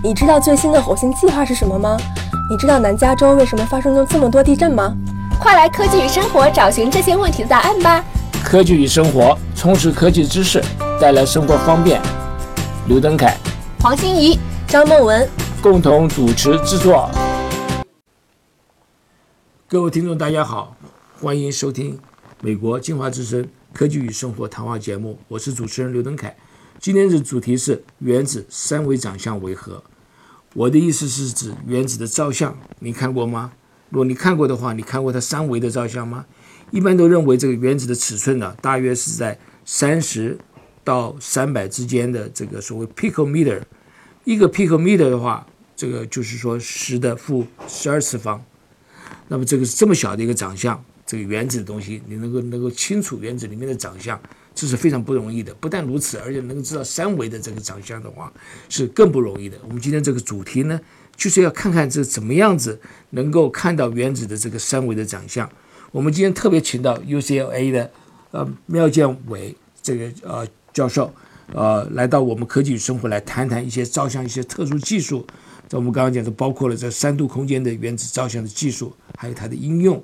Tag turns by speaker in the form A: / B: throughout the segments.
A: 你知道最新的火星计划是什么吗？你知道南加州为什么发生了这么多地震吗？
B: 快来科技与生活找寻这些问题的答案吧！
C: 科技与生活，充实科技知识，带来生活方便。刘登凯、
B: 黄欣怡、
A: 张梦文
C: 共同主持制作。各位听众，大家好，欢迎收听美国进化之声科技与生活谈话节目，我是主持人刘登凯。今天的主题是原子三维长相为何？我的意思是指原子的照相，你看过吗？如果你看过的话，你看过它三维的照相吗？一般都认为这个原子的尺寸呢，大约是在三十到三百之间的这个所谓 picometer。一个 picometer 的话，这个就是说十的负十二次方。那么这个是这么小的一个长相，这个原子的东西，你能够能够清楚原子里面的长相。这是非常不容易的。不但如此，而且能够知道三维的这个长相的话，是更不容易的。我们今天这个主题呢，就是要看看这怎么样子能够看到原子的这个三维的长相。我们今天特别请到 UCLA 的呃廖建伟这个呃教授，呃来到我们科技与生活来谈谈一些照相一些特殊技术。在我们刚刚讲的，包括了这三度空间的原子照相的技术，还有它的应用。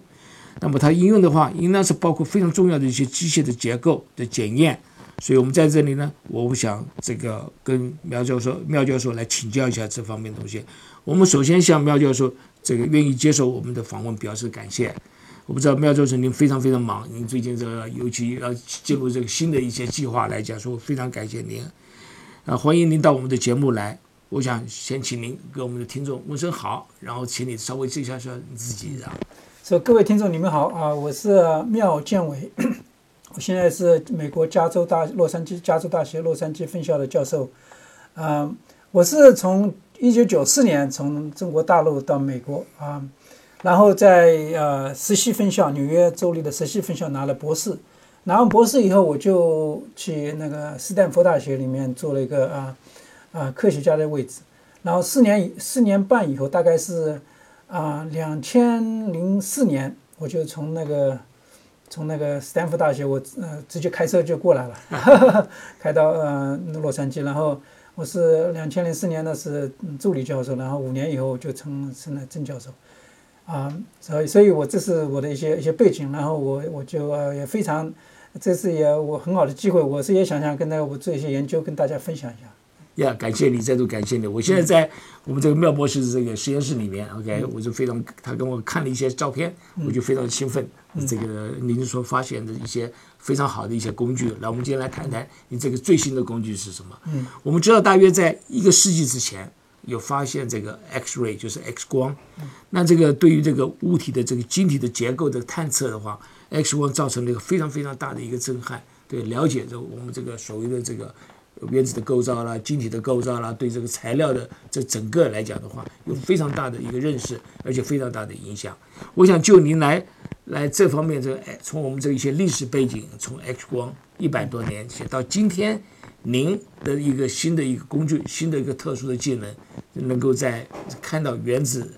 C: 那么它应用的话，应当是包括非常重要的一些机械的结构的检验，所以我们在这里呢，我想这个跟苗教授、苗教授来请教一下这方面东西。我们首先向苗教授这个愿意接受我们的访问表示感谢。我不知道苗教授您非常非常忙，您最近这个尤其要进入这个新的一些计划来讲，说非常感谢您啊，欢迎您到我们的节目来。我想先请您给我们的听众问声好，然后请你稍微介绍一下你自己啊。
D: 说各位听众，你们好啊！我是缪建伟，我现在是美国加州大洛杉矶加州大学洛杉矶分校的教授。嗯，我是从一九九四年从中国大陆到美国啊，然后在呃实习分校纽约州立的实习分校拿了博士。拿完博士以后，我就去那个斯坦福大学里面做了一个啊啊科学家的位置。然后四年四年半以后，大概是。啊，两千零四年我就从那个从那个斯坦福大学，我呃直接开车就过来了，开到呃洛杉矶。然后我是两千零四年的是助理教授，然后五年以后就成成了正教授。啊，所以所以我这是我的一些一些背景。然后我我就呃也非常，这次也我很好的机会，我是也想想跟那个我做一些研究，跟大家分享一下。
C: 呀，感谢你，再度感谢你。我现在在我们这个妙博士的这个实验室里面，OK，我就非常，他跟我看了一些照片，我就非常兴奋。这个您所发现的一些非常好的一些工具，来，我们今天来谈谈你这个最新的工具是什么？嗯，我们知道大约在一个世纪之前有发现这个 X-ray，就是 X 光。那这个对于这个物体的这个晶体的结构的探测的话，X 光造成了一个非常非常大的一个震撼。对，了解着我们这个所谓的这个。原子的构造啦，晶体的构造啦，对这个材料的这整个来讲的话，有非常大的一个认识，而且非常大的影响。我想就您来来这方面，这个从我们这一些历史背景，从 X 光一百多年写到今天，您的一个新的一个工具，新的一个特殊的技能，能够在看到原子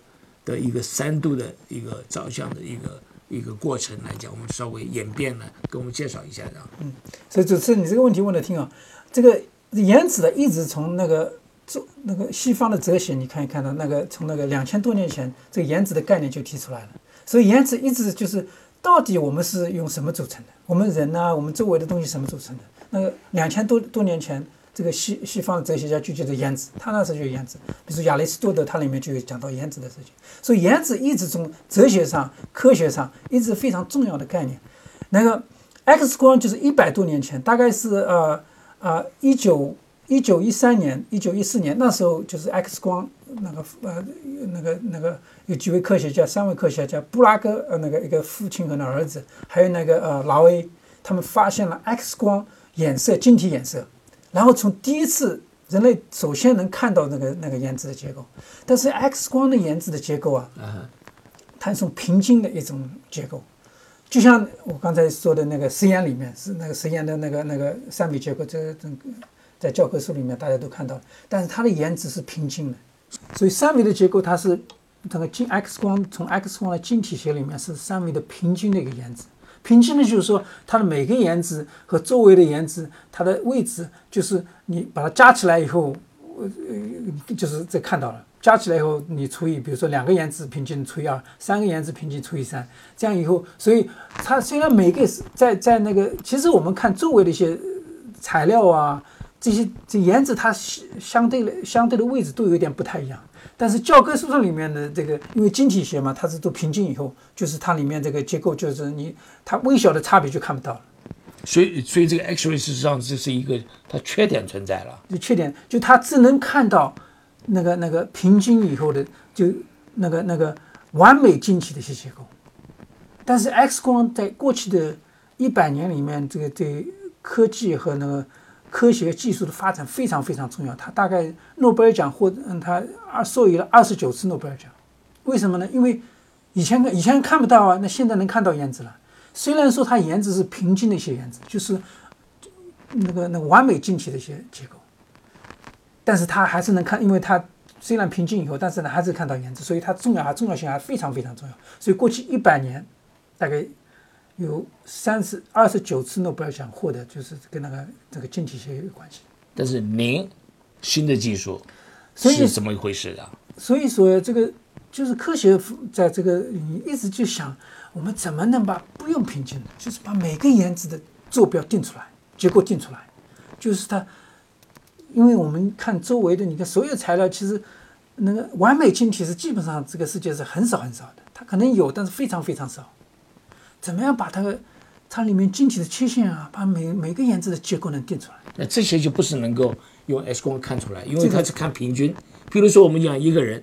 C: 的一个三度的一个照相的一个一个过程来讲，我们稍微演变了，给我们介绍一下的。
D: 嗯，所以主持人，你这个问题问的挺好，这个。原子的一直从那个中那个西方的哲学，你看一看到那个从那个两千多年前，这个原子的概念就提出来了。所以原子一直就是到底我们是用什么组成的？我们人呢？我们周围的东西什么组成的？那个两千多多年前，这个西西方的哲学家就觉得原子，他那时候就原子。比如说亚里士多德，他里面就有讲到原子的事情。所以原子一直从哲学上、科学上一直非常重要的概念。那个 X 光就是一百多年前，大概是呃。啊，一九一九一三年，一九一四年，那时候就是 X 光那个呃那个那个有几位科学家，三位科学家，布拉格呃那个一个父亲和那儿子，还有那个呃劳威，他们发现了 X 光衍射晶体衍射，然后从第一次人类首先能看到那个那个原子的结构，但是 X 光的原子的结构啊，它是种平均的一种结构。就像我刚才说的那个实验里面是那个实验的那个那个三维结构，这这个在教科书里面大家都看到了，但是它的颜值是平均的，所以三维的结构它是这个晶 X 光从 X 光的晶体学里面是三维的平均的一个颜值，平均的就是说它的每个颜值和周围的颜值它的位置就是你把它加起来以后，呃就是这看到了，加起来以后你除以，比如说两个颜值平均除以二，三个颜值平均除以三，这样以后，所以它虽然每个是在在那个，其实我们看周围的一些材料啊，这些这颜值它相相对的相对的位置都有点不太一样。但是教科书上里面的这个，因为晶体学嘛，它是都平均以后，就是它里面这个结构就是你它微小的差别就看不到了。
C: 所以，所以这个 X-ray 事实上这是一个它缺点存在了。
D: 就缺点就它只能看到那个那个平均以后的就那个那个完美晶体的一些结构，但是 X 光在过去的一百年里面，这个对科技和那个。科学技术的发展非常非常重要，他大概诺贝尔奖获嗯，他二授予了二十九次诺贝尔奖，为什么呢？因为以前以前看不到啊，那现在能看到颜值了。虽然说它颜值是平均的一些颜值，就是那个那个完美晶体的一些结构，但是它还是能看，因为它虽然平静以后，但是呢还是看到颜值，所以它重要还重要性还非常非常重要。所以过去一百年大概。有三十二十九次诺贝尔奖获得，就是跟那个这个晶体学有关系。
C: 但是您新的技术是怎么一回事啊？
D: 所以说这个就是科学在这个你一直就想，我们怎么能把不用平静的，就是把每个颜值的坐标定出来，结构定出来，就是它，因为我们看周围的，你看所有材料，其实那个完美晶体是基本上这个世界是很少很少的，它可能有，但是非常非常少。怎么样把它它里面晶体的缺陷啊，把每每个颜色的结构能定出来？
C: 那这些就不是能够用 X 光看出来，因为它是看平均。比如说我们讲一个人，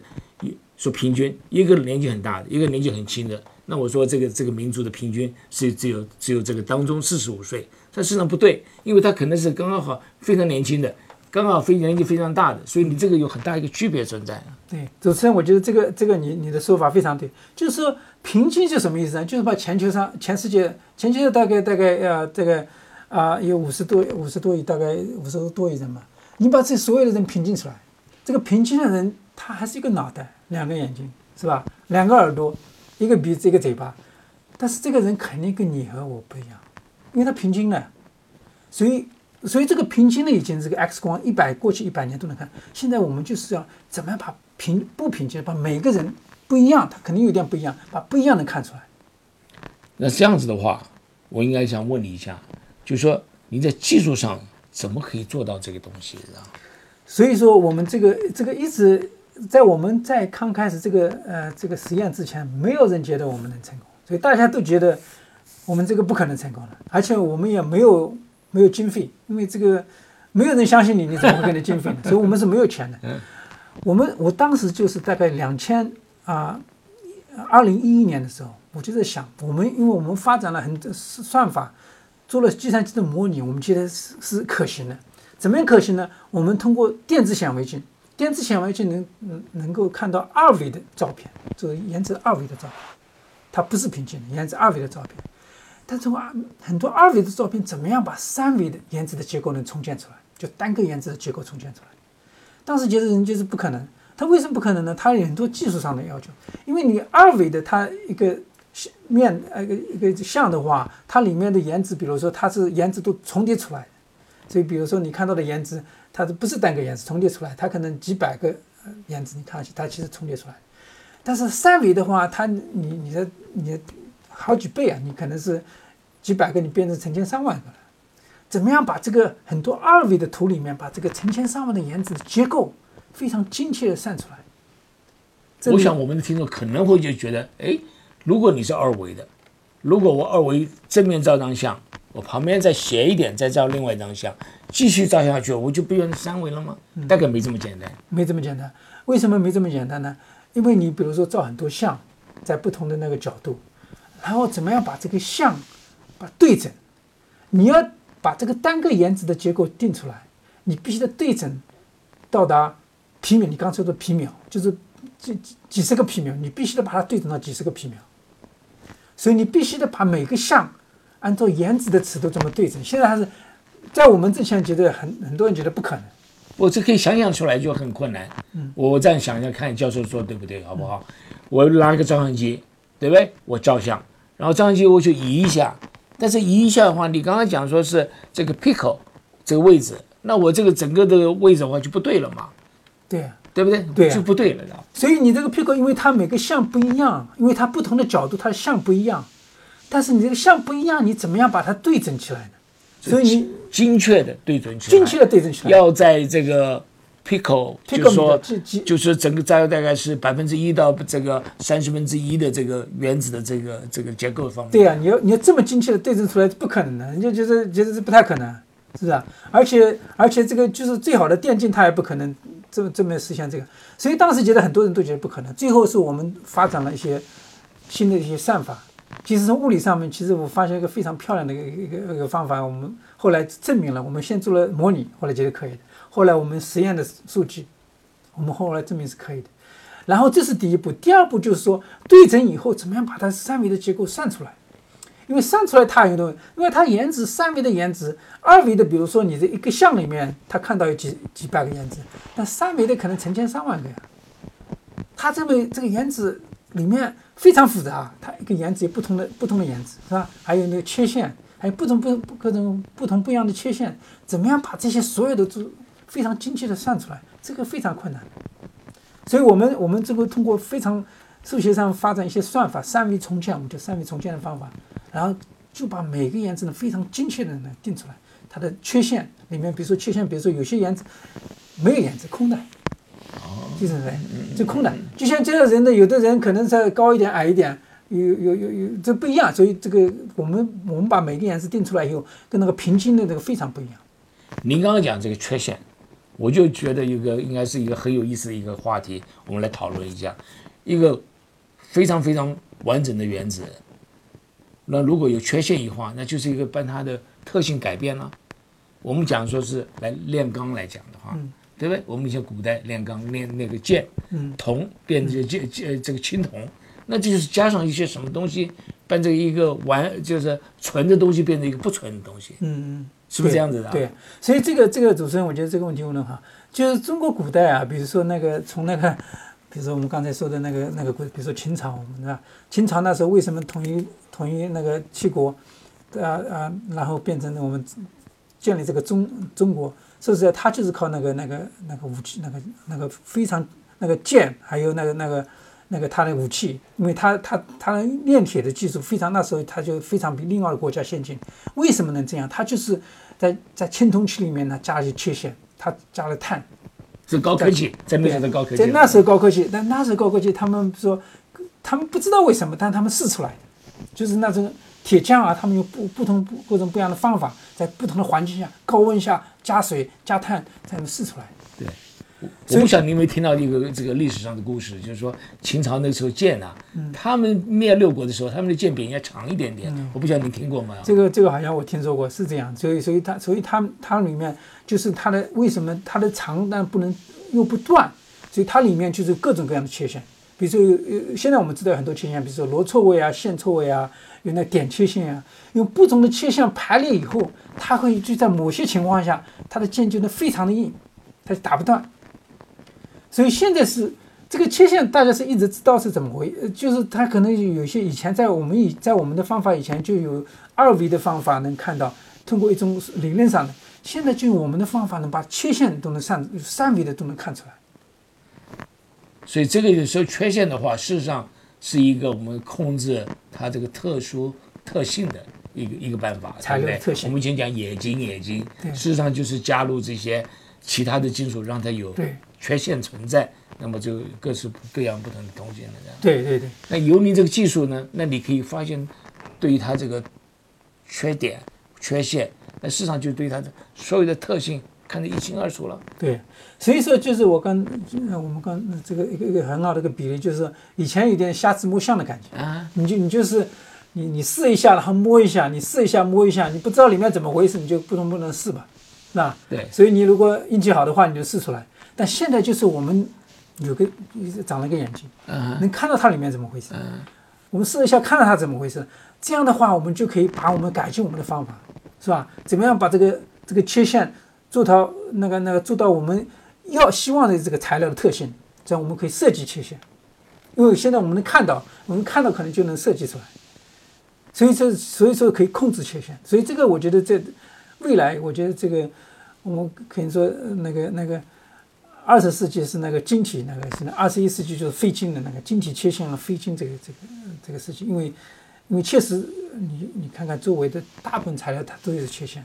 C: 说平均，一个年纪很大的，一个年纪很轻的，那我说这个这个民族的平均是只有只有这个当中四十五岁，但实际上不对，因为他可能是刚刚好非常年轻的。刚好非年纪非常大的，所以你这个有很大一个区别存在。
D: 对，主持人，我觉得这个这个你你的说法非常对，就是说平均是什么意思呢？就是把全球上全世界全球大概大概呃这个啊有五十多五十多亿大概五十多亿人嘛，你把这所有的人平均出来，这个平均的人他还是一个脑袋，两个眼睛是吧？两个耳朵，一个鼻子一个嘴巴，但是这个人肯定跟你和我不一样，因为他平均了，所以。所以这个平均的已经这个 X 光一百过去一百年都能看，现在我们就是要怎么样把平不平均，把每个人不一样，他肯定有点不一样，把不一样的看出来。
C: 那这样子的话，我应该想问你一下，就是说你在技术上怎么可以做到这个东西啊？
D: 所以说我们这个这个一直在我们在刚开始这个呃这个实验之前，没有人觉得我们能成功，所以大家都觉得我们这个不可能成功了，而且我们也没有。没有经费，因为这个没有人相信你，你怎么会给你经费呢？所以我们是没有钱的。我们我当时就是大概两千啊，二零一一年的时候，我就在想，我们因为我们发展了很多算法，做了计算机的模拟，我们觉得是是可行的。怎么样可行呢？我们通过电子显微镜，电子显微镜能能能够看到二维的照片，就是颜值二维的照片，它不是平均的，颜值二维的照片。但从二很多二维的照片，怎么样把三维的颜值的结构能重建出来？就单个颜值的结构重建出来。当时觉得人就是不可能。它为什么不可能呢？它有很多技术上的要求。因为你二维的它一个面呃一个一个像的话，它里面的颜值，比如说它是颜值都重叠出来的。所以比如说你看到的颜值，它是不是单个颜值重叠出来？它可能几百个颜值，你看它其实重叠出来。但是三维的话，它你你的你的。好几倍啊！你可能是几百个，你变成成千上万个了。怎么样把这个很多二维的图里面，把这个成千上万的颜值结构非常精确的算出来？
C: 我想我们的听众可能会就觉得，哎，如果你是二维的，如果我二维正面照张相，我旁边再斜一点再照另外一张相，继续照下去，我就变成三维了吗？大概没这么简单。
D: 没这么简单。为什么没这么简单呢？因为你比如说照很多像，在不同的那个角度。然后怎么样把这个像，把对准？你要把这个单个颜值的结构定出来，你必须得对准到达皮秒。你刚才说的皮秒就是几几几十个皮秒，你必须得把它对准到几十个皮秒。所以你必须得把每个像按照颜值的尺度这么对准。现在还是在我们之前觉得很很多人觉得不可能，
C: 我这可以想象出来就很困难。嗯，我这样想一下，看教授说对不对，好不好？我拿一个照相机，对不对？我照相。然后照相机我就移一下，但是移一下的话，你刚刚讲说是这个 pickle 这个位置，那我这个整个的位置的话就不对了嘛？
D: 对啊，
C: 对不对？
D: 对啊
C: 就不对了的。
D: 所以你这个 Pico，因为它每个像不一样，因为它不同的角度，它的像不一样，但是你这个像不一样，你怎么样把它对准起来呢？所以你
C: 精确的对准起来，
D: 精确的对准起来，
C: 要在这个
D: pico，Pico
C: 就是说就是整个大大概是百分之一到这个三十分之一的这个原子的这个这个结构方面。
D: 对呀、你要你要这么精确的对称出来，不可能的，你就觉得觉得是不太可能，是不是啊？而且而且这个就是最好的电镜，它也不可能这么这么实现这个，所以当时觉得很多人都觉得不可能。最后是我们发展了一些新的一些算法。其实从物理上面，其实我发现一个非常漂亮的一个一个一个方法，我们后来证明了，我们先做了模拟，后来觉得可以的，后来我们实验的数据，我们后来证明是可以的。然后这是第一步，第二步就是说对准以后怎么样把它三维的结构算出来，因为算出来它有东西，因为它原子三维的原子，二维的比如说你这一个像里面它看到有几几百个原子，但三维的可能成千上万个呀。它这么这个原子里面非常复杂，它一个原子有不同的不同的原子是吧？还有那个缺陷，还有不同不各种不同不一样的缺陷，怎么样把这些所有的都非常精确的算出来？这个非常困难。所以我们我们这个通过非常数学上发展一些算法，三维重建，我们叫三维重建的方法，然后就把每个原子呢非常精确的呢定出来，它的缺陷里面，比如说缺陷，比如说有些原子没有原子，空的，就是这样，就空的，就像这个人的，有的人可能是高一点，矮一点。有有有有，这不一样，所以这个我们我们把每个颜色定出来以后，跟那个平均的这个非常不一样。
C: 您刚刚讲这个缺陷，我就觉得一个应该是一个很有意思的一个话题，我们来讨论一下。一个非常非常完整的原子，那如果有缺陷一话，那就是一个把它的特性改变了。我们讲说是来炼钢来讲的话，对不对？我们以前古代炼钢炼那个剑，铜变这剑剑这个青铜，那这就是加上一些什么东西，把这一个完就是纯的东西变成一个不纯的东西，
D: 嗯嗯，
C: 是不是这样子的、啊？
D: 对，所以这个这个主持人，我觉得这个问题问得好，就是中国古代啊，比如说那个从那个，比如说我们刚才说的那个那个古，比如说秦朝，我们知道秦朝那时候为什么统一统一那个七国，啊啊，然后变成了我们建立这个中中国，说实在，他就是靠那个那个那个武器，那个那个非常那个剑，还有那个那个。那个他的武器，因为他他他炼铁的技术非常，那时候他就非常比另外的国家先进。为什么能这样？他就是在在青铜器里面呢加了一些缺陷，它加了碳，
C: 是高科技，在那时候高科技。
D: 在那时候高科技，但那时候高科技，他们说他们不知道为什么，但他们试出来的，就是那种铁匠啊，他们用不不同不各种不一样的方法，在不同的环境下，高温下加水加碳，才能试出来。
C: 对。我不晓得你有没有听到一个这个历史上的故事，就是说秦朝那时候剑啊，他们灭六国的时候，他们的剑柄应该长一点点。我不晓得你听过吗？
D: 这个这个好像我听说过，是这样。所以所以它所以它它里面就是它的为什么它的长但不能又不断，所以它里面就是各种各样的缺陷。比如说有现在我们知道很多缺陷，比如说罗错位啊、线错位啊，有那点切线啊，用不同的切线排列以后，它会就在某些情况下，它的剑就能非常的硬，它就打不断。所以现在是这个切线，大家是一直知道是怎么回，就是它可能有些以前在我们以在我们的方法以前就有二维的方法能看到，通过一种理论上的，现在就用我们的方法能把切线都能上三维的都能看出来。
C: 所以这个有时候缺陷的话，事实上是一个我们控制它这个特殊特性的一个一个办法，
D: 材料特性。
C: 我们以前讲冶金，冶金，事实上就是加入这些其他的金属，让它有
D: 对。
C: 缺陷存在，那么就各式各样不同的东西了。
D: 对对对。
C: 那由你这个技术呢，那你可以发现，对于它这个缺点、缺陷，那市场就对它的所有的特性看得一清二楚了。
D: 对，所以说就是我刚我们刚这个一个一个很好的一个比例，就是以前有点瞎子摸象的感觉
C: 啊，
D: 你就你就是你你试一下，然后摸一下，你试一下摸一下，你不知道里面怎么回事，你就不能不能试吧，是吧？
C: 对。
D: 所以你如果运气好的话，你就试出来。但现在就是我们有个长了个眼睛，
C: 嗯、
D: 能看到它里面怎么回事。
C: 嗯、
D: 我们试一下，看到它怎么回事。这样的话，我们就可以把我们改进我们的方法，是吧？怎么样把这个这个缺陷做到那个那个做到我们要希望的这个材料的特性？这样我们可以设计缺陷，因为现在我们能看到，我们看到可能就能设计出来。所以说所以说可以控制缺陷。所以这个我觉得在未来，我觉得这个我们可以说那个那个。二十世纪是那个晶体那个，现在二十一世纪就是非晶的那个晶体切线了非晶这个这个这个事情，因为因为确实你你看看周围的大部分材料它都有切线，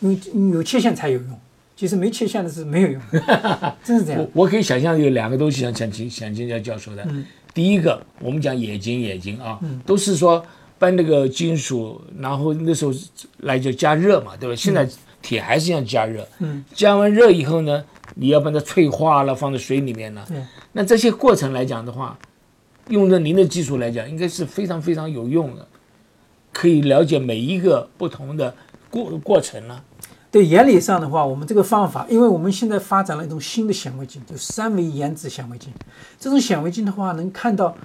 D: 因为有切线才有用，其实没切线的是没有用的，真是这样
C: 我。我可以想象有两个东西想想请想请教教授的。第一个，我们讲冶金，冶金啊，都是说把那个金属，然后那时候来就加热嘛，对吧？现在铁还是要加热，
D: 嗯，
C: 加完热以后呢，你要把它脆化了，放在水里面了。
D: 对，
C: 那这些过程来讲的话，用着您的技术来讲，应该是非常非常有用的，可以了解每一个不同的过过程了。
D: 对原理上的话，我们这个方法，因为我们现在发展了一种新的显微镜，就三维颜子显微镜。这种显微镜的话，能看到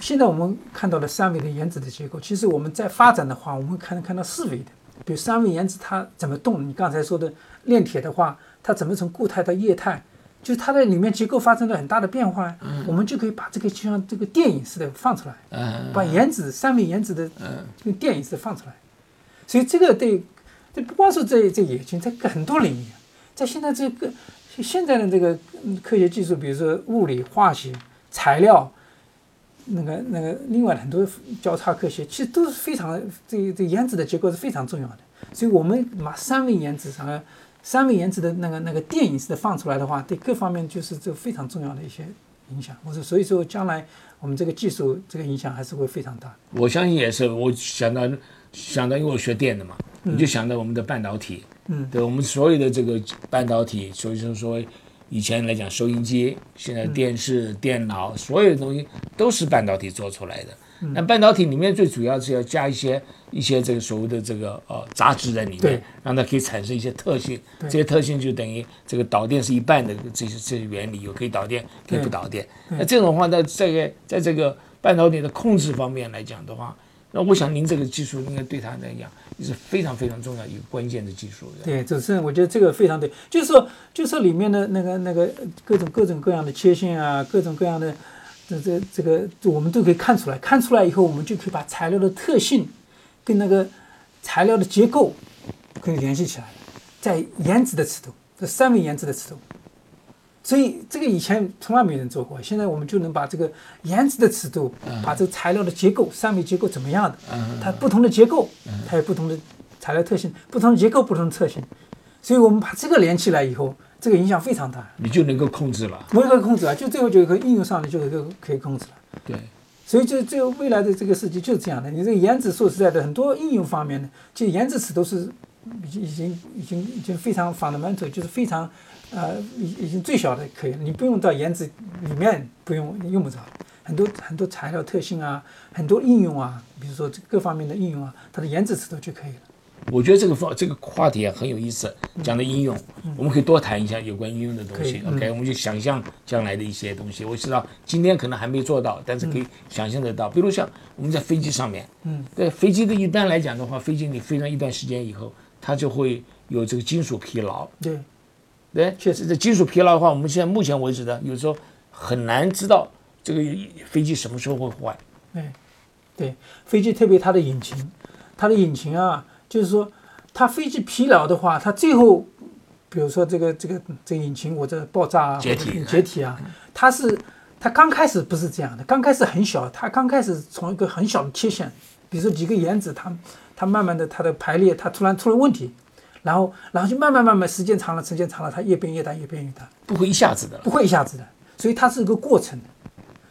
D: 现在我们看到的三维的原子的结构。其实我们在发展的话，我们可能看到四维的，比如三维原子它怎么动。你刚才说的炼铁的话，它怎么从固态到液态，就是它的里面结构发生了很大的变化，我们就可以把这个就像这个电影似的放出来。
C: 嗯，
D: 把原子三维原子的这个电影似的放出来，所以这个对，这不光是这这冶金，在很多领域，在现在这个现在的这个嗯科学技术，比如说物理、化学、材料，那个那个另外很多交叉科学，其实都是非常这这原子的结构是非常重要的，所以我们把三维原子上三维原子的那个那个电影式的放出来的话，对各方面就是这非常重要的一些影响。我说，所以说将来我们这个技术这个影响还是会非常大。
C: 我相信也是。我想到想到，因为我学电的嘛，你就想到我们的半导体，
D: 嗯，
C: 对，我们所有的这个半导体，所以说说以前来讲收音机，现在电视、电脑，所有的东西都是半导体做出来的。那半导体里面最主要是要加一些一些这个所谓的这个呃杂质在里面，让它可以产生一些特性。这些特性就等于这个导电是一半的这些这些原理，有可以导电，可以不导电。那这种的话，在这个在这个半导体的控制方面来讲的话，那我想您这个技术应该对它来讲也是非常非常重要一个关键的技术。
D: 对，主持人，我觉得这个非常对，就是说，就是说里面的那个那个各种各种各样的切线啊，各种各样的这这这个，我们都可以看出来。看出来以后，我们就可以把材料的特性跟那个材料的结构可以联系起来，在颜值的尺度，这三维颜值的尺度。所以这个以前从来没人做过，现在我们就能把这个颜值的尺度，把这个材料的结构，三维结构怎么样的，它不同的结构，它有不同的材料特性，不同的结构，不同的特性。所以我们把这个连起来以后，这个影响非常大。
C: 你就能够控制了。
D: 我可以控制啊，就最后就可以应用上的就可以可以控制了。
C: 对，
D: 所以就这个未来的这个世界就是这样的。你这个颜值说实在的，很多应用方面的，其实颜值尺都是已经已经已经已经非常 fundamental，就是非常呃已已经最小的可以了。你不用到颜值里面，不用用不着。很多很多材料特性啊，很多应用啊，比如说这各方面的应用啊，它的颜值尺度就可以了。
C: 我觉得这个方这个话题啊很有意思，讲的应用，我们可以多谈一下有关应用的东西 OK，我们就想象将来的一些东西。我知道今天可能还没做到，但是可以想象得到。比如像我们在飞机上面，
D: 嗯，
C: 对飞机的一般来讲的话，飞机你飞上一段时间以后，它就会有这个金属疲劳。
D: 对，
C: 对，确实，这金属疲劳的话，我们现在目前为止呢，有时候很难知道这个飞机什么时候会坏。
D: 对，对，飞机特别它的引擎，它的引擎啊，就是说它飞机疲劳的话，它最后，比如说这个这个这个引擎或者爆炸啊，
C: 解体
D: 解体啊，它是它刚开始不是这样的，刚开始很小，它刚开始从一个很小的切线，比如说几个原子，它它慢慢的它的排列，它突然出了问题，然后然后就慢慢慢慢时间长了，时间长了，它越变越大，越变越大。
C: 不会一下子的。
D: 不会一下子的，所以它是一个过程的。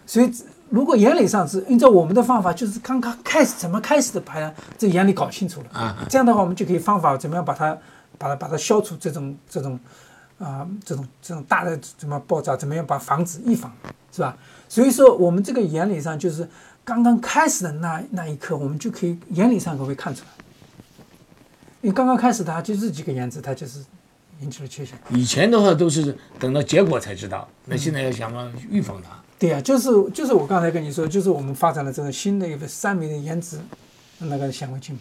D: 所以如果原理上是按照我们的方法，就是刚刚开始怎么开始的把它这原理搞清楚了
C: 啊，
D: 这样的话我们就可以方法怎么样把它把它把它消除这种这种啊、这种这种大的怎么爆炸，怎么样把防止预防是吧？所以说我们这个原理上就是刚刚开始的那那一刻，我们就可以原理上可会看出来。因为刚刚开始它就是几个原子，它就是引起了缺陷。
C: 以前的话都是等到结果才知道，那现在要想办法预防它。
D: 对呀、就是就是我刚才跟你说，就是我们发展了这个新的一个三维的颜值那个显微镜，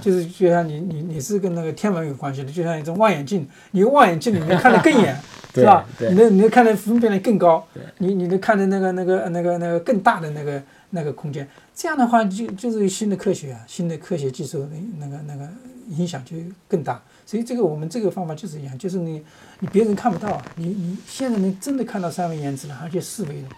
D: 就是就像你你你是跟那个天文有关系的，就像一种望远镜，你用望远镜你能看得更远，是吧？
C: 对
D: 你能你能看得分辨率更高，你你能看得那个那个那个那个更大的那个那个空间，这样的话就就是新的科学啊，新的科学技术的那个那个影响就更大，所以这个我们这个方法就是一样，就是你你别人看不到，你你现在能真的看到三维颜值了，而且四维的，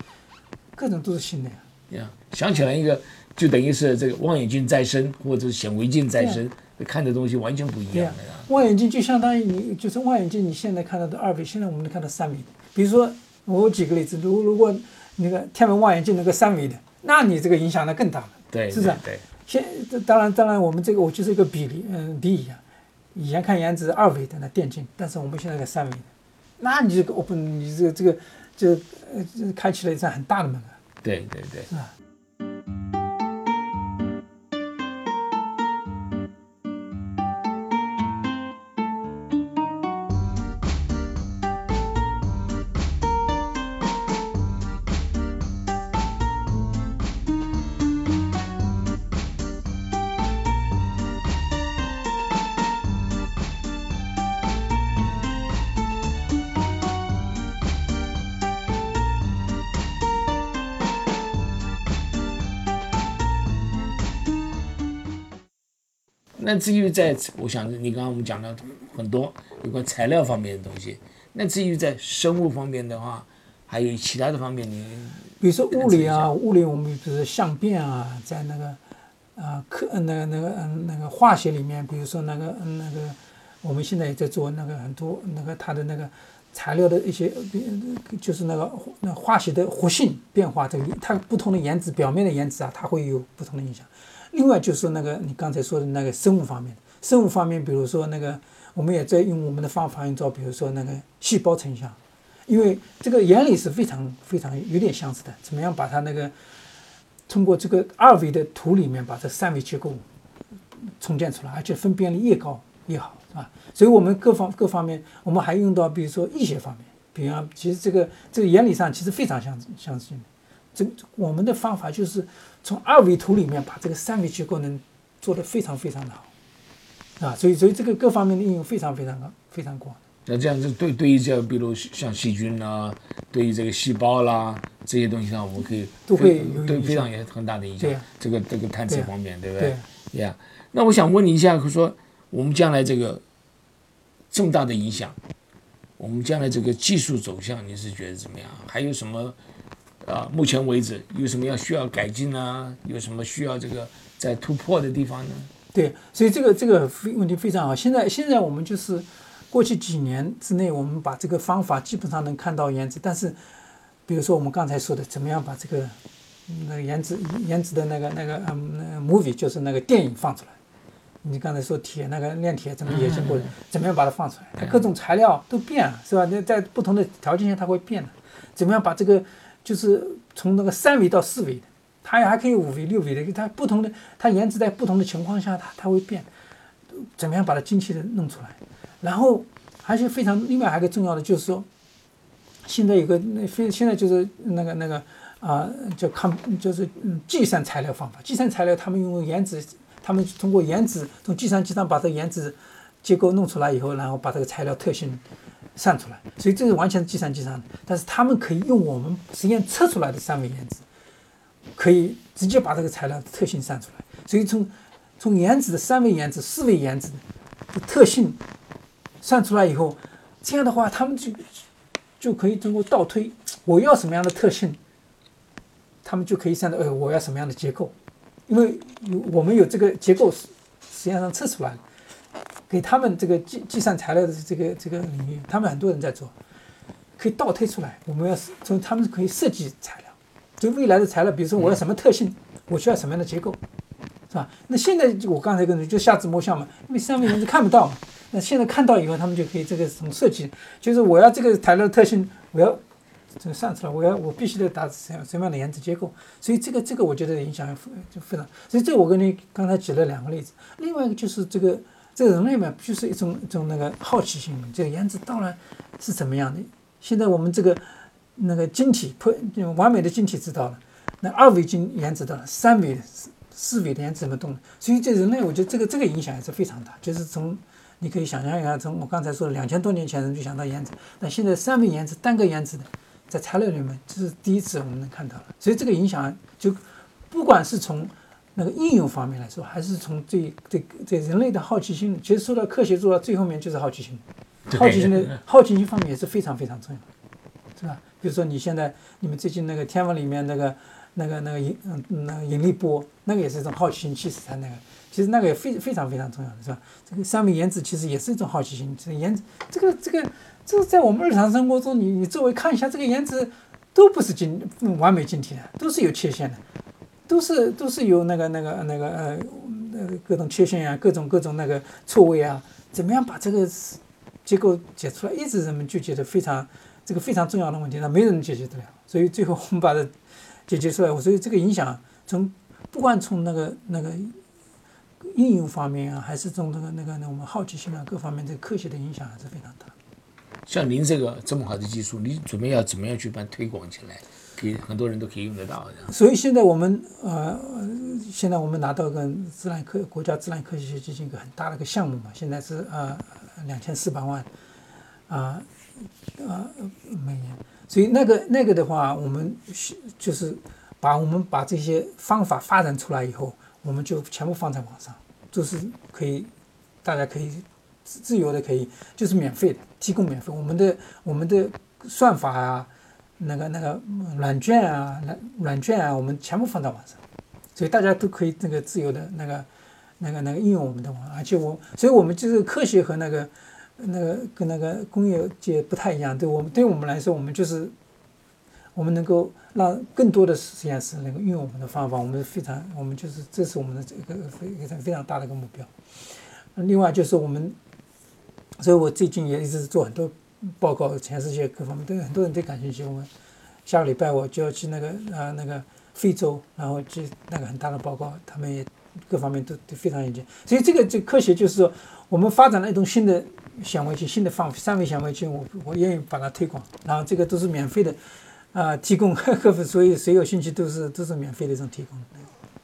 D: 各种都是新的呀。
C: 呀，想起来一个，就等于是这个望远镜再生或者是显微镜再生，看的东西完全不一样
D: 望远镜就相当于你就是望远镜，你现在看到的二维，现在我们能看到三维的。比如说，我举个例子，如如果那个天文望远镜能够三维的，那你这个影响那更大了。
C: 对，
D: 是不是啊
C: 对，
D: 现当然当然，我们这个我就是一个比例，嗯，比拟啊。以前看颜值二维的那电竞，但是我们现在是三维的，那你这个 open，你这个这个就呃这开启了一扇很大的门啊，
C: 对对对
D: 是吧？
C: 那至于在，我想你刚刚我们讲了很多有关材料方面的东西。那至于在生物方面的话，还有其他的方面，你
D: 比如说物理啊，物理我们比如说相变啊，在那个啊科呃那个那个嗯那个化学里面，比如说那个嗯那个我们现在也在做那个很多那个它的那个材料的一些就是那个那化学的活性变化，这个它不同的颜值表面的颜值啊，它会有不同的影响。另外就是说那个你刚才说的那个生物方面，生物方面，比如说那个我们也在用我们的方法用照，比如说那个细胞成像，因为这个原理是非常非常有点相似的，怎么样把它那个通过这个二维的图里面把这三维结构重建出来，而且分辨率越高越好，是吧？所以我们各方各方面，我们还用到比如说医学方面，比方其实这个这个原理上其实非常相相似的。这我们的方法就是从二维图里面把这个三维结构能做得非常非常的好，啊，所以所以这个各方面的应用非常非常的非常广。
C: 那这样子对对于这比如像细菌啦，对于这个细胞啦这些东西上，我们可以
D: 都会有
C: 对非常有很大的影响
D: 对呀。
C: 这个这个探测方面，对不
D: 对
C: 对？呀，那我想问你一下，说我们将来这个这么大的影响，我们将来这个技术走向，你是觉得怎么样？还有什么啊？目前为止有什么要需要改进啊？有什么需要这个在突破的地方呢？
D: 对，所以这个这个非问题非常好。现在现在我们就是过去几年之内，我们把这个方法基本上能看到颜值，但是比如说我们刚才说的，怎么样把这个嗯那个颜值颜值的那个那个嗯那个 movie 就是那个电影放出来。你刚才说铁那个炼铁怎么也经过，怎么样把它放出来？它各种材料都变了，是吧？那在不同的条件下它会变的。怎么样把这个就是从那个三维到四维的，它也还可以五维、六维的，它不同的它颜值在不同的情况下它它会变，怎么样把它精细的弄出来？然后还是非常另外还一个重要的就是说，现在有个那非现在就是那个那个啊、叫抗就是嗯计算材料方法，计算材料他们用颜值，他们通过颜值从计算机上把这个颜值结构弄出来以后，然后把这个材料特性算出来，所以这是完全是计算机上的，但是他们可以用我们实验测出来的三维原子，可以直接把这个材料的特性算出来，所以从从原子的三维原子、四维原子的特性算出来以后，这样的话他们就就可以通过倒推我要什么样的特性，他们就可以算到呃我要什么样的结构，因为我们有这个结构实实际上测出来了，给他们这个计计算材料的这个这个领域，他们很多人在做，可以倒推出来，我们要从他们可以设计材料，就未来的材料，比如说我要什么特性，我需要什么样的结构，是吧？那现在就我刚才跟你说就下字摸象嘛，因为三维人是看不到嘛。那现在看到以后，他们就可以这个从设计，就是我要这个材料特性，我要这个算出来，我要我必须得达什什么样的颜值结构，所以这个这个我觉得影响就非常。所以这我跟你刚才举了两个例子，另外一个就是这个这人类嘛，就是一种一种那个好奇心，这个颜值当然是怎么样的。现在我们这个那个晶体破完美的晶体知道了，那二维晶颜值到了，三维四四维的颜值怎么动？所以这人类我觉得这个这个影响也是非常大，就是从你可以想象一下，从我刚才说的两千多年前人就想到颜值，那现在三维颜值、单个颜值的，在材料里面这是第一次我们能看到了，所以这个影响就不管是从那个应用方面来说，还是从最这这人类的好奇心，其实说到科学做到最后面就是好奇心，好奇心的好奇心方面也是非常非常重要的，是吧？比如说你现在你们最近那个天文里面那个那个那个引嗯那个引力波，那个也是一种好奇心驱使它那个，其实那个也非非常非常重要的是吧？这个三维颜值其实也是一种好奇心，这个颜值这个这个这个在我们日常生活中，你你周围看一下这个颜值。都不是晶完美晶体的，都是有缺陷的，都是都是有那个那个那个呃呃各种缺陷呀，各种各种那个错位啊，怎么样把这个结构解出来？一直人们就觉得非常这个非常重要的问题，那没人解决得了。所以最后我们把它解决出来。所以这个影响从不管从那个那个应用方面啊，还是从那个那个那我们好奇心啊各方面，这个科学的影响还是非常大。
C: 像您这个这么好的技术，你准备要怎么样去把它推广起来，给很多人都可以用得到？
D: 所以现在我们呃，现在我们拿到跟自然科国家自然科学基金一个很大的一个项目嘛，现在是呃两千四百万啊啊每年。所以那个那个的话，我们就是把我们把这些方法发展出来以后，我们就全部放在网上，就是可以大家可以。自由的可以，就是免费的，提供免费。我们的我们的算法啊，那个那个软件啊，软软件啊，我们全部放到网上，所以大家都可以那个自由的那个那个那个应用我们的网。而且我，所以我们就是科学和那个那个跟那个工业界不太一样。对我们对我们来说，我们就是我们能够让更多的实验室能够运用我们的方法。我们非常，我们就是这是我们的这个非常非常大的一个目标。另外就是我们。所以我最近也一直做很多报告，全世界各方面都很多人都感兴趣。我们下个礼拜我就要去那个啊那个非洲，然后去那个很大的报告，他们也各方面都都非常严谨。所以这个这科学就是说，我们发展了一种新的显微镜，新的方三维显微镜，我我愿意把它推广，然后这个都是免费的啊，提供客户，所以谁有兴趣都是都是免费的这种提供。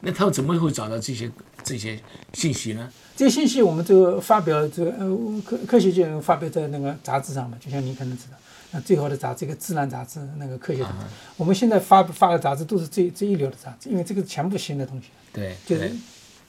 C: 那他们怎么会找到这些这些信息呢？
D: 这些信息我们就发表这个呃科科学界发表在那个杂志上嘛，就像你可能知道，那最好的杂志，一个《自然》杂志，那个科学杂志。我们现在发发的杂志都是最最一流的杂志，因为这个全部新的东西。
C: 对，
D: 就是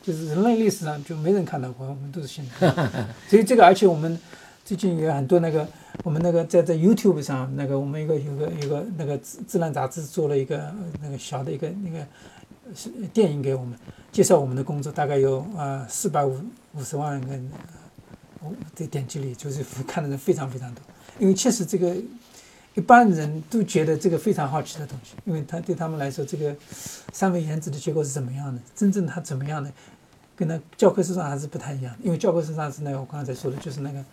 D: 就是人类历史上就没人看到过，我们都是新的。所以这个，而且我们最近有很多那个我们那个在在 YouTube 上那个我们一个有个有个那个《自自然》杂志做了一个那个小的一个那个是是电影给我们。介绍我们的工作大概有啊四百五五十万个的点击率，就是看的人非常非常多。因为确实这个一般人都觉得这个非常好奇的东西，因为他对他们来说，这个三维原子的结构是怎么样的？真正它怎么样的？跟那教科书上还是不太一样。因为教科书上是那个我刚才说的，就是那个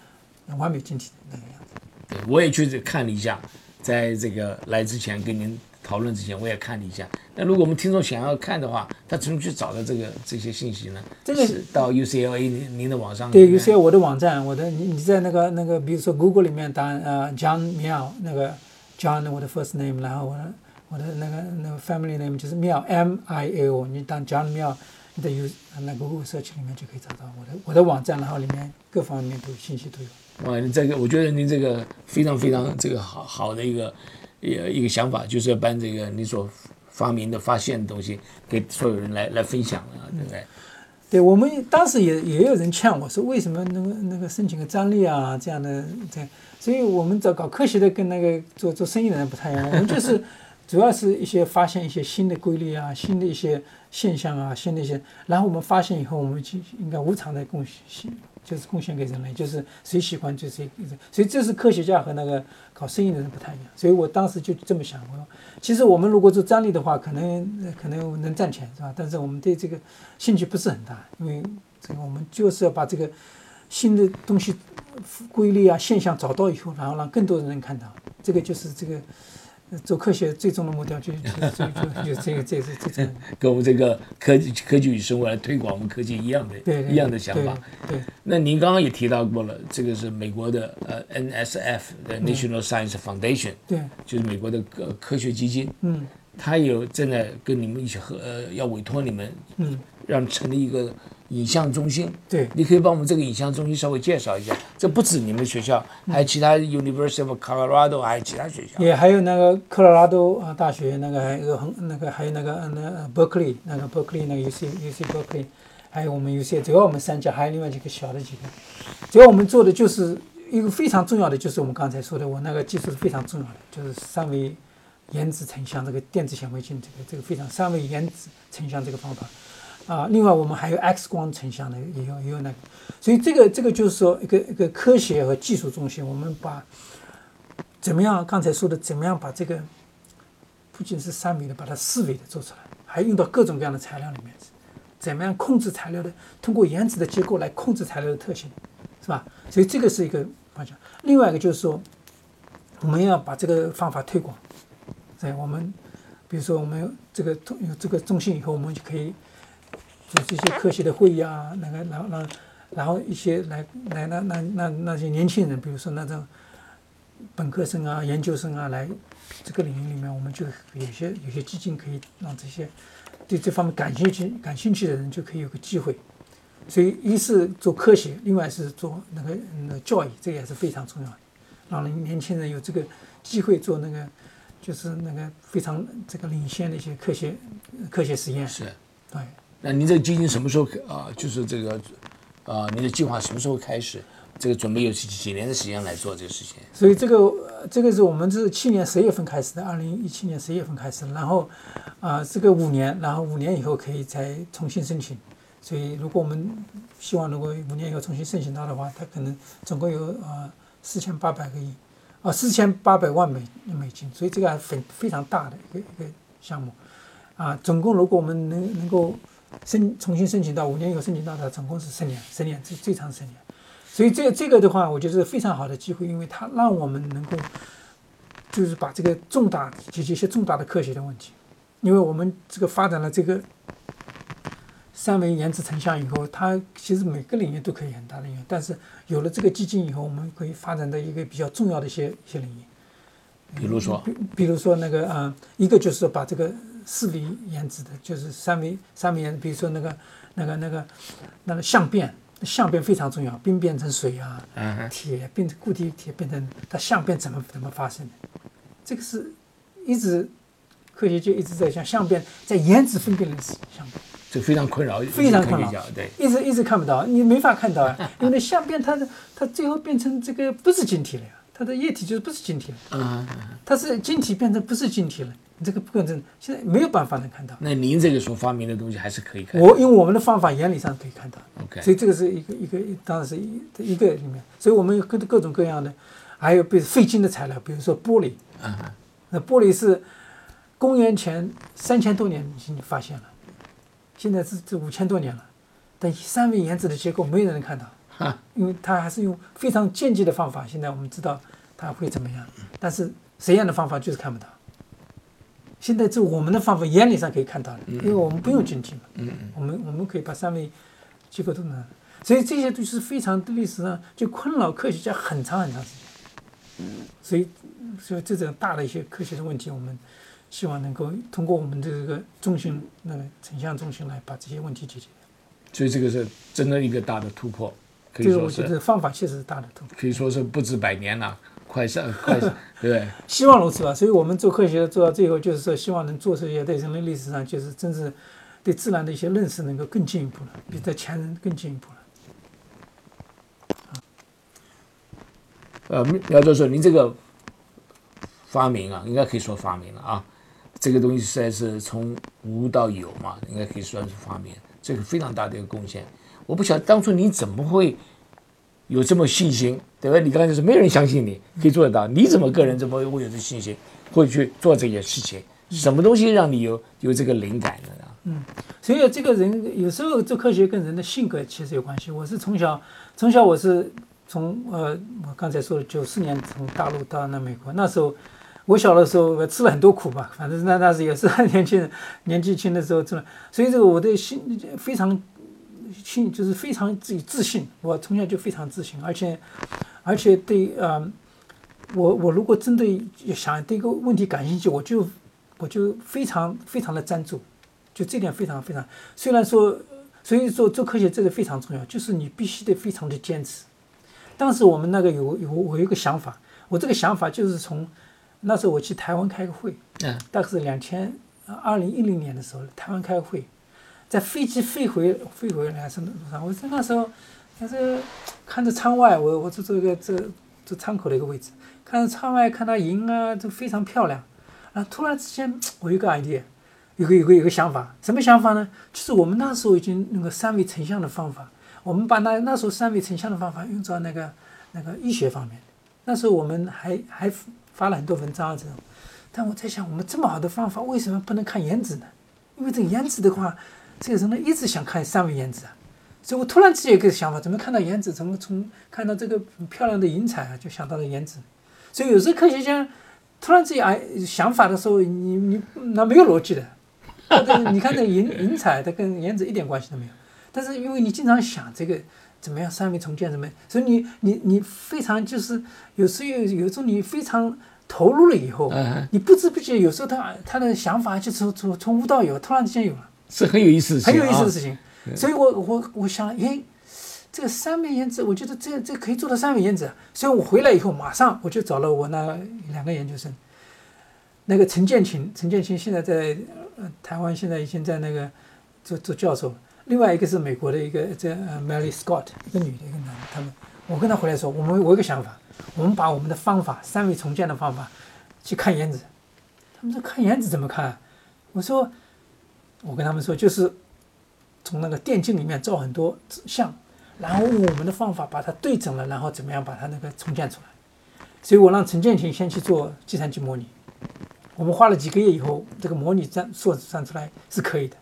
D: 完美晶体的那个样子。
C: 对，我也去看了一下，在这个来之前跟您。讨论之前我也看了一下，那如果我们听众想要看的话，他怎么去找到这个这些信息呢？
D: 这个
C: 是到 UCLA 您您的网上。
D: 对，UCLA 我的网站，我的你你在那个那个，比如说 Google 里面打呃 John Miao 那个 John 我的 first name，然后我的我的那个那个 family name 就是 Miao M I A O，你打 John Miao，你的 U 那个 Google search 里面就可以找到我的我的网站，然后里面各方面都有信息都有。
C: 哇，这个我觉得您这个非常非常这个好好的一个。一一个想法就是要把这个你所发明的、发现的东西给所有人来来分享啊，对不对？
D: 对我们当时也也有人劝我说，为什么那个那个申请个专利啊这样的这，所以我们找搞科学的跟那个做做生意的人不太一样，我们就是 主要是一些发现一些新的规律啊、新的一些现象啊、新的一些，然后我们发现以后，我们就应该无偿的贡献。就是贡献给人类，就是谁喜欢就谁，所以这是科学家和那个搞生意的人不太一样。所以我当时就这么想，我说，其实我们如果做专利的话，可能可能能赚钱，是吧？但是我们对这个兴趣不是很大，因为这个我们就是要把这个新的东西规律啊现象找到以后，然后让更多的人看到，这个就是这个。做科学最终的目标就就就就这个这是这
C: 跟我们这个科技科技与生活来推广我们科技一样的，
D: 对
C: 一样的想法。
D: 对，
C: 那您刚刚也提到过了，这个是美国的呃 NSF 的 National Science Foundation，
D: 对，
C: 就是美国的科科学基金。
D: 嗯，
C: 他有正在跟你们一起合，呃，要委托你们，
D: 嗯，
C: 让成立一个影像中心。
D: 对
C: 你可以帮我们这个影像中心稍微介绍一下。这不止你们学校，还有其他 University of Colorado，还有其他学校。
D: 也还有那个科罗拉多啊大学，那个还有很那个还有那个呃那个 Berkeley 那个 Berkeley 那个 UC UC Berkeley，还有我们 UC，主要我们三家，还有另外几个小的几个。主要我们做的就是一个非常重要的，就是我们刚才说的，我那个技术是非常重要的，就是三维原子成像这个电子显微镜这个这个非常三维原子成像这个方法。啊，另外我们还有 X 光成像的，也有也有那个，所以这个这个就是说一个一个科学和技术中心，我们把怎么样刚才说的怎么样把这个不仅是三维的，把它四维的做出来，还用到各种各样的材料里面，怎么样控制材料的，通过原子的结构来控制材料的特性，是吧？所以这个是一个方向。另外一个就是说，我们要把这个方法推广，在我们比如说我们这个有这个中心以后，我们就可以。做这些科学的会议啊，那个，然后，然后，然后一些来来那那那那些年轻人，比如说那种本科生啊、研究生啊，来这个领域里面，我们就有些有些基金可以让这些对这方面感兴趣感兴趣的人就可以有个机会。所以，一是做科学，另外是做那个那教育，这也是非常重要的，让年轻人有这个机会做那个就是那个非常这个领先的一些科学科学实验。
C: 是，
D: 对。
C: 那您这基金什么时候啊？就是这个啊，您的计划什么时候开始？这个准备有几几年的时间来做这个事情？
D: 所以这个这个是我们是去年十月份开始的，二零一七年十月份开始，然后啊，这个五年，然后五年以后可以再重新申请。所以如果我们希望如果五年以后重新申请到的话，它可能总共有啊四千八百个亿啊四千八百万美美金，所以这个还非非常大的一个一个项目啊。总共如果我们能能够申重新申请到五年以后申请到的总共是十年，十年最最长十年，所以这这个的话，我觉得是非常好的机会，因为它让我们能够就是把这个重大解决一些重大的科学的问题，因为我们这个发展了这个三维原子成像以后，它其实每个领域都可以很大的应用，但是有了这个基金以后，我们可以发展到一个比较重要的一些一些领域，
C: 比如说，
D: 比比如说那个啊，一个就是把这个。四维原子的，就是三维三维比如说那个那个那个那个相变，相变非常重要，冰变成水啊，铁变成固体铁变成它相变怎么怎么发生的？这个是一直科学界一直在讲相变在原子分辨的相变，
C: 这非常困扰，
D: 非常困扰，
C: 对，
D: 一直一直看不到，你没法看到啊，因为相变它它最后变成这个不是晶体了呀，它的液体就是不是晶体了啊，它是晶体变成不是晶体了。你这个不可能，现在没有办法能看到。
C: 那您这个所发明的东西还是可以看。
D: 我用我们的方法，原理上可以看到。
C: OK。
D: 所以这个是一个一个，当然是一一个里面。所以我们有各各种各样的，还有比如费金的材料，比如说玻璃。嗯。那玻璃是公元前三千多年已经发现了，现在是这五千多年了，但三维原子的结构没有人能看到。哈。因为他还是用非常间接的方法，现在我们知道他会怎么样，但是实验的方法就是看不到。现在这我们的方法原理上可以看到的，因为我们不用晶体嘛，我们我们可以把三维结构都能，所以这些都是非常历史上就困扰科学家很长很长时间。所以所以这种大的一些科学的问题，我们希望能够通过我们的这个中心那个成像中心来把这些问题解决
C: 所以这个是真的一个大的突破，可以
D: 说是。我觉得方法确实是大的突破，
C: 可以说是不止百年了。快上快上，对，
D: 希望如此吧。所以我们做科学做到最后，就是说，希望能做出一些在人类历史上，就是真是对自然的一些认识能够更进一步了，比在前人更进一步了。
C: 呃，苗教授，您这个发明啊，应该可以说发明了啊。这个东西实在是从无到有嘛，应该可以算是发明，这个非常大的一个贡献。我不晓得当初你怎么会。有这么信心，对吧？你刚才说没人相信你可以做得到，你怎么个人怎么会有这信心，会去做这件事情？什么东西让你有有这个灵感的呢？
D: 嗯，所以这个人有时候做科学跟人的性格其实有关系。我是从小从小我是从呃我刚才说的九四年从大陆到那美国，那时候我小的时候我吃了很多苦吧，反正那那是也是年轻人年纪轻的时候吃了，所以这个我的心非常。信就是非常自己自信，我从小就非常自信，而且，而且对呃，我我如果真的想对一个问题感兴趣，我就我就非常非常的专注，就这点非常非常。虽然说所以说做科学这个非常重要，就是你必须得非常的坚持。当时我们那个有有我有一个想法，我这个想法就是从那时候我去台湾开个会，
C: 嗯，
D: 大概是两千二零一零年的时候，台湾开个会，在飞机飞回飞回来什么路上，我在那时候，那时候看着窗外，我我坐这个这这窗口的一个位置，看着窗外看到云啊，都非常漂亮，啊，突然之间我有个 idea，有个有个有个想法，什么想法呢？就是我们那时候已经那个三维成像的方法，我们把那那时候三维成像的方法用到那个那个医学方面，那时候我们还还发了很多文章啊这种，但我在想，我们这么好的方法，为什么不能看颜值呢？因为这个颜值的话，这个人呢一直想看三维颜值啊，所以我突然之间有个想法，怎么看到颜值，怎么从看到这个漂亮的云彩啊，就想到了颜值。所以有时候科学家突然之间哎想法的时候，你你那没有逻辑的，对你看那云云彩，它跟颜值一点关系都没有。但是因为你经常想这个怎么样三维重建怎么，所以你你你非常就是有时候有有时候你非常投入了以后，
C: 嗯
D: 你不知不觉有时候他他的想法就从从从无到有，突然之间有了。
C: 是很有意思的事情、啊，
D: 很有意思的事情。所以我我我想，哎，这个三维颜值，我觉得这这可以做到三维颜值。所以我回来以后，马上我就找了我那两个研究生，那个陈建琴，陈建琴现在在呃台湾，现在已经在那个做做教授。另外一个是美国的一个这呃 Mary Scott，一个女的，一个男的。他们，我跟他回来说，我们我有个想法，我们把我们的方法，三维重建的方法，去看颜值。他们说看颜值怎么看啊？我说。我跟他们说，就是从那个电镜里面照很多像，然后用我们的方法把它对准了，然后怎么样把它那个重建出来。所以我让陈建琴先去做计算机模拟，我们花了几个月以后，这个模拟算算算出来是可以的。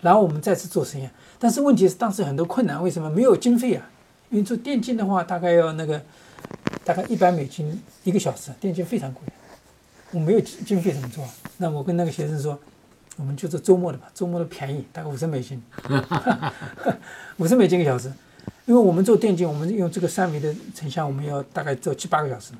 D: 然后我们再次做实验，但是问题是当时很多困难，为什么没有经费啊？因为做电竞的话，大概要那个大概一百美金一个小时，电竞非常贵，我没有经费怎么做？那我跟那个学生说。我们就是周末的吧，周末的便宜，大概五十美金，五十美金一个小时。因为我们做电竞，我们用这个三维的成像，我们要大概做七八个小时。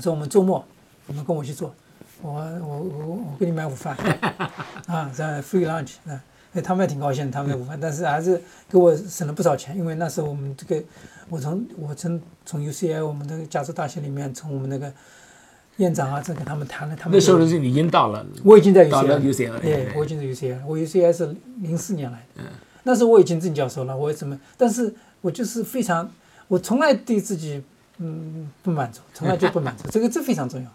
D: 说我们周末，你们跟我去做，我我我我给你买午饭 啊，在 free lunch 啊，他们也挺高兴，他们的午饭，但是还是给我省了不少钱，因为那时候我们这个，我从我从从 UCL 我们的加州大学里面，从我们那个。院长啊，这跟他们谈了，他们
C: 那时候是你已经到了，
D: 我已经在 UCL，
C: 到了
D: 对，我已经在 UCL，我 UCL 是零四年来的，嗯。那时候我已经正教授了，我怎么？但是我就是非常，我从来对自己嗯不满足，从来就不满足，这个这非常重要，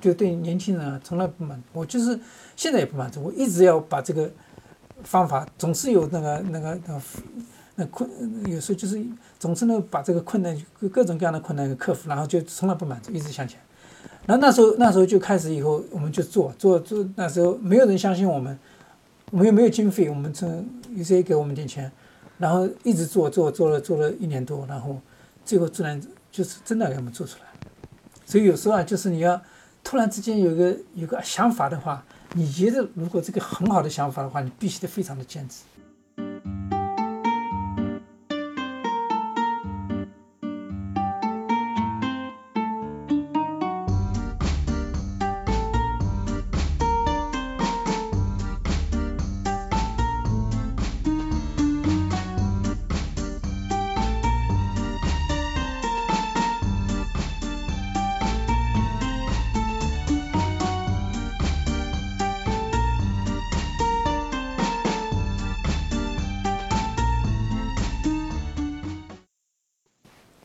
D: 就对年轻人啊，从来不满，我就是现在也不满足，我一直要把这个方法，总是有那个那个那那困，有时候就是总是能把这个困难各种各样的困难给克服，然后就从来不满足，一直向前。然后那时候那时候就开始以后，我们就做做做。那时候没有人相信我们，我们又没有经费，我们从 U C A 给我们点钱，然后一直做做做了做了一年多，然后最后自然就是真的给我们做出来。所以有时候啊，就是你要突然之间有个有个想法的话，你觉得如果这个很好的想法的话，你必须得非常的坚持。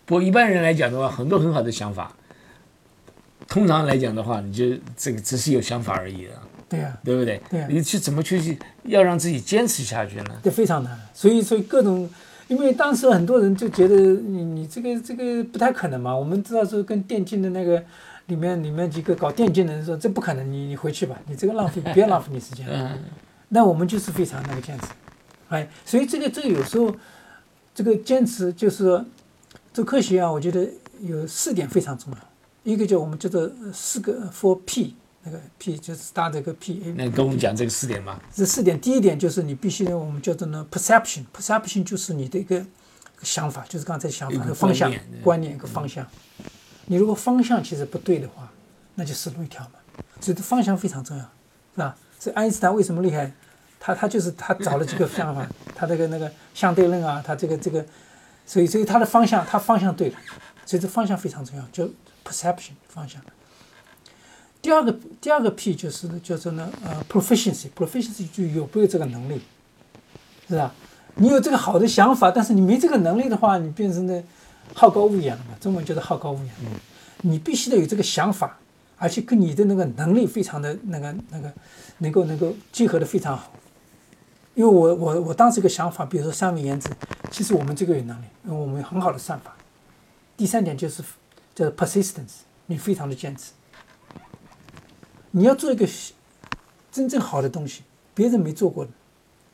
C: 不过一般人来讲的话，很多很好的想法，通常来讲的话，你就这个只是有想法而已啊，
D: 对呀、
C: 对不对？
D: 对啊
C: 你去怎么去要让自己坚持下去呢？
D: 这非常难。所以，所以各种，因为当时很多人就觉得你你这个这个不太可能嘛。我们知道说跟电竞的那个里面里面几个搞电竞的人说这不可能，你你回去吧，你这个浪费，不要浪费你时间。
C: 嗯，
D: 那我们就是非常那个坚持，哎，所以这个这个有时候这个坚持就是说做科学啊，我觉得有四点非常重要。一个叫我们叫做四个 Four P，那个 P 就是 start 这个 P。
C: 那你跟我们讲这个四点吗。
D: 这四点，第一点就是你必须我们叫做呢 perception，perception 就是你的一个想法，就是刚才想法的方向
C: 观念
D: 一个方向。你如果方向其实不对的话，那就死路一条嘛。所以这方向非常重要，是吧？所以爱因斯坦为什么厉害？他他就是他找了几个方法，他这个那个相对论啊，他这个这个，所以所以它的方向它方向对了，所以这方向非常重要，就 perception 方向。第二个第二个 P 就是叫做呢呃 proficiency，proficiency 就有没有这个能力，是吧？你有这个好的想法，但是你没这个能力的话，你变成的好高骛远了嘛？中文就是好高骛远。你必须得有这个想法，而且跟你的那个能力非常的那个那个，能够能够结合的非常好。因为我我我当时一个想法，比如说三维颜值，其实我们这个有能力，因为我们有很好的算法。第三点就是叫 persistence，你非常的坚持。你要做一个真正好的东西，别人没做过的，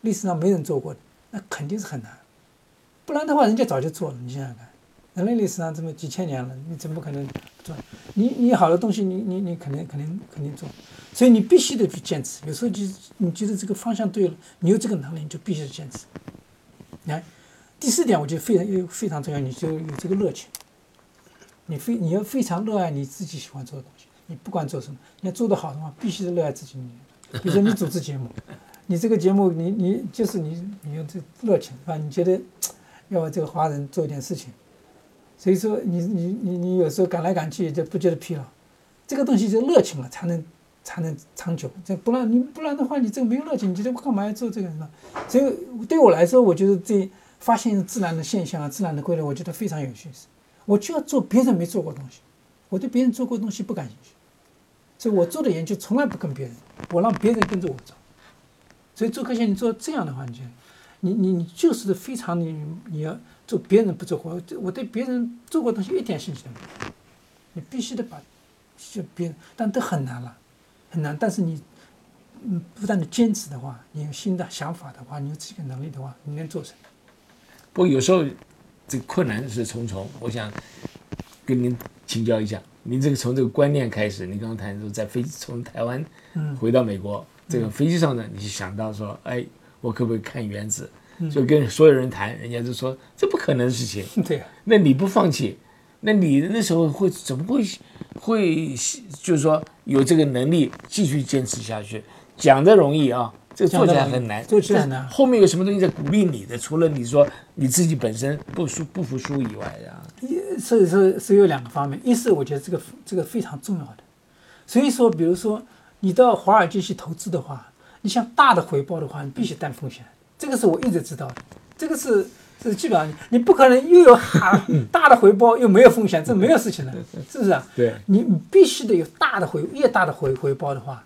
D: 历史上没人做过的，那肯定是很难。不然的话，人家早就做了。你想想看，人类历史上这么几千年了，你怎么可能做？你你好的东西，你你你肯定肯定肯定做。所以你必须得去坚持。有时候就你觉得这个方向对了，你有这个能力，你就必须坚持。你看，第四点，我觉得非常又非常重要，你就有这个热情。你非你要非常热爱你自己喜欢做的东西。你不管做什么，你要做得好的话，必须是热爱自己。比如说你主持节目，你这个节目，你你就是你你有这热情，是吧？你觉得要为这个华人做一点事情，所以说你你你你有时候赶来赶去就不觉得疲劳，这个东西就热情了，才能才能长久。这不然你不然的话，你这个没有热情，你觉得我干嘛要做这个呢？所以对我来说，我觉得这发现自然的现象啊，自然的规律，我觉得非常有趣。我就要做别人没做过东西，我对别人做过东西不感兴趣。所以我做的研究从来不跟别人，我让别人跟着我做。所以做科学，你做这样的话，你就，你你你就是非常你你要做别人不做过，我对别人做过东西一点兴趣都没有。你必须得把，就别人，但都很难了，很难。但是你，嗯，不断的坚持的话，你有新的想法的话，你有这个能力的话，你能做成。
C: 不过有时候，这困难是重重。我想跟您请教一下。您这个从这个观念开始，您刚刚谈说在飞机从台湾回到美国，这个飞机上呢，你就想到说，哎，我可不可以看原子？就跟所有人谈，人家就说这不可能的事情。
D: 对。
C: 那你不放弃，那你那时候会怎么会会就是说有这个能力继续坚持下去？讲的容易啊，这个做起来很难。
D: 做起来难。
C: 后面有什么东西在鼓励你的？除了你说你自己本身不输不服输以外啊？
D: 所以说是有两个方面，一是我觉得这个这个非常重要的，所以说比如说你到华尔街去投资的话，你想大的回报的话，你必须担风险，这个是我一直知道的，这个是是基本上你不可能又有大大的回报又没有风险，这没有事情的，是不是啊？
C: 对，
D: 你你必须得有大的回越大的回回报的话，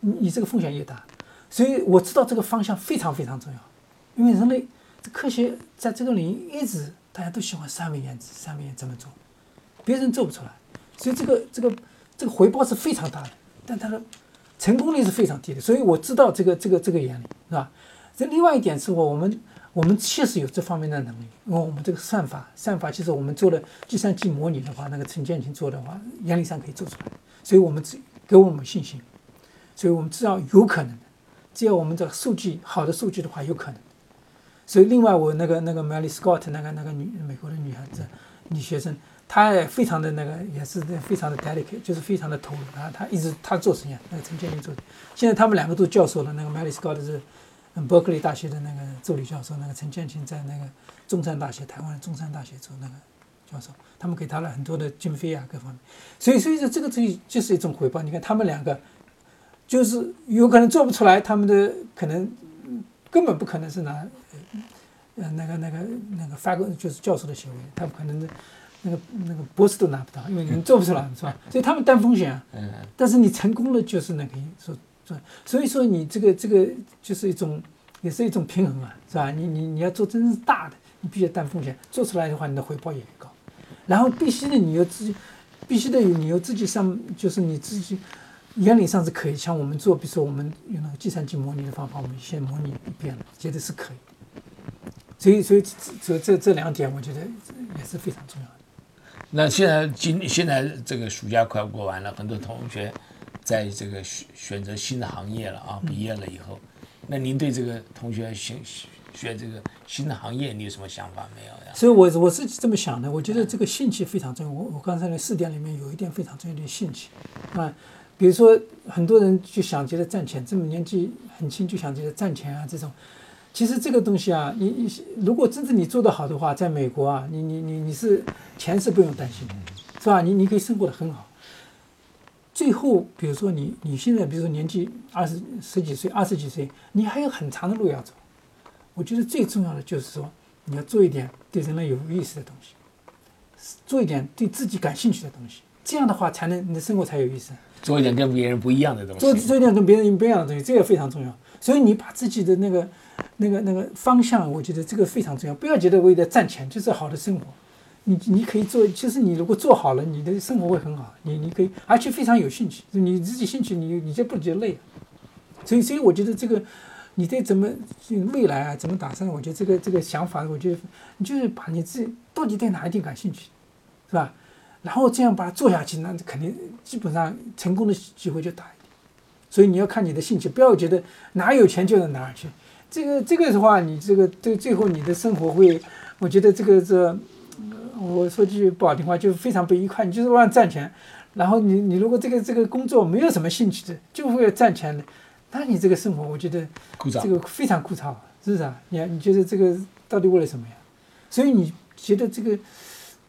D: 你你这个风险越大，所以我知道这个方向非常非常重要，因为人类科学在这个领域一直。大家都喜欢三维颜值，三维颜怎么做？别人做不出来，所以这个这个这个回报是非常大的，但它的成功率是非常低的。所以我知道这个这个这个原理，是吧？这另外一点是我我们我们确实有这方面的能力，因为我们这个算法算法其实我们做的计算机模拟的话，那个陈建清做的话，原理上可以做出来，所以我们只给我们信心，所以我们知道有可能的，只要我们这个数据好的数据的话，有可能。所以，另外我那个那个 Mary Scott 那个那个女美国的女孩子女学生，她也非常的那个也是非常的 delicate，就是非常的投入。她她一直她做实验，那个陈建林做。现在他们两个都教授了。那个 Mary Scott 是伯克利大学的那个助理教授，那个陈建清在那个中山大学台湾的中山大学做那个教授。他们给他了很多的经费啊，各方面。所以，所以说这个东西就是一种回报。你看他们两个，就是有可能做不出来，他们的可能根本不可能是拿。呃，那个、那个、那个发个就是教授的学位，他不可能那个、那个博士都拿不到，因为你做不出来，是吧？所以他们担风险啊。嗯。但是你成功了，就是那个说做，所以说你这个这个就是一种，也是一种平衡啊，是吧？你你你要做真正大的，你必须担风险，做出来的话，你的回报也高。然后必须的，你要自己，必须得有你要自己上，就是你自己原理上是可以。像我们做，比如说我们用那个计算机模拟的方法，我们先模拟一遍，觉得是可以。所以，所以这这这两点，我觉得也是非常重要的。
C: 那现在今现在这个暑假快过完了，很多同学在这个选选择新的行业了啊，毕业了以后，那您对这个同学选选这个新的行业，你有什么想法没有呀？
D: 所以，我我是这么想的，我觉得这个兴趣非常重要。我我刚才那四点里面有一点非常重要的兴趣啊，比如说很多人就想觉得赚钱，这么年纪很轻就想觉得赚钱啊这种，其实这个东西啊，你你如果真正你做得好的话，在美国啊，你你你你是钱是不用担心的，是吧？你你可以生活的很好。最后，比如说你你现在比如说年纪二十十几岁、二十几岁，你还有很长的路要走。我觉得最重要的就是说，你要做一点对人类有意思的东西，做一点对自己感兴趣的东西，这样的话才能你的生活才有意思。
C: 做一点跟别人不一样的东西
D: 做。做一点跟别人不一样的东西，这个非常重要。所以你把自己的那个、那个、那个方向，我觉得这个非常重要。不要觉得为了赚钱就是好的生活，你你可以做，其实你如果做好了，你的生活会很好。你你可以，而且非常有兴趣，你自己兴趣，你你就不觉得累。所以所以我觉得这个你对怎么未来啊怎么打算，我觉得这个这个想法，我觉得你就是把你自己到底对哪一点感兴趣，是吧？然后这样把它做下去，那肯定基本上成功的机会就大一点。所以你要看你的兴趣，不要觉得哪有钱就到哪儿去。这个这个的话，你这个对最后你的生活会，我觉得这个这，我说句不好听话，就非常不愉快。你就是为了赚钱，然后你你如果这个这个工作没有什么兴趣的，就为了赚钱的，那你这个生活我觉得这个非常枯燥，是不是啊？你你觉得这个到底为了什么呀？所以你觉得这个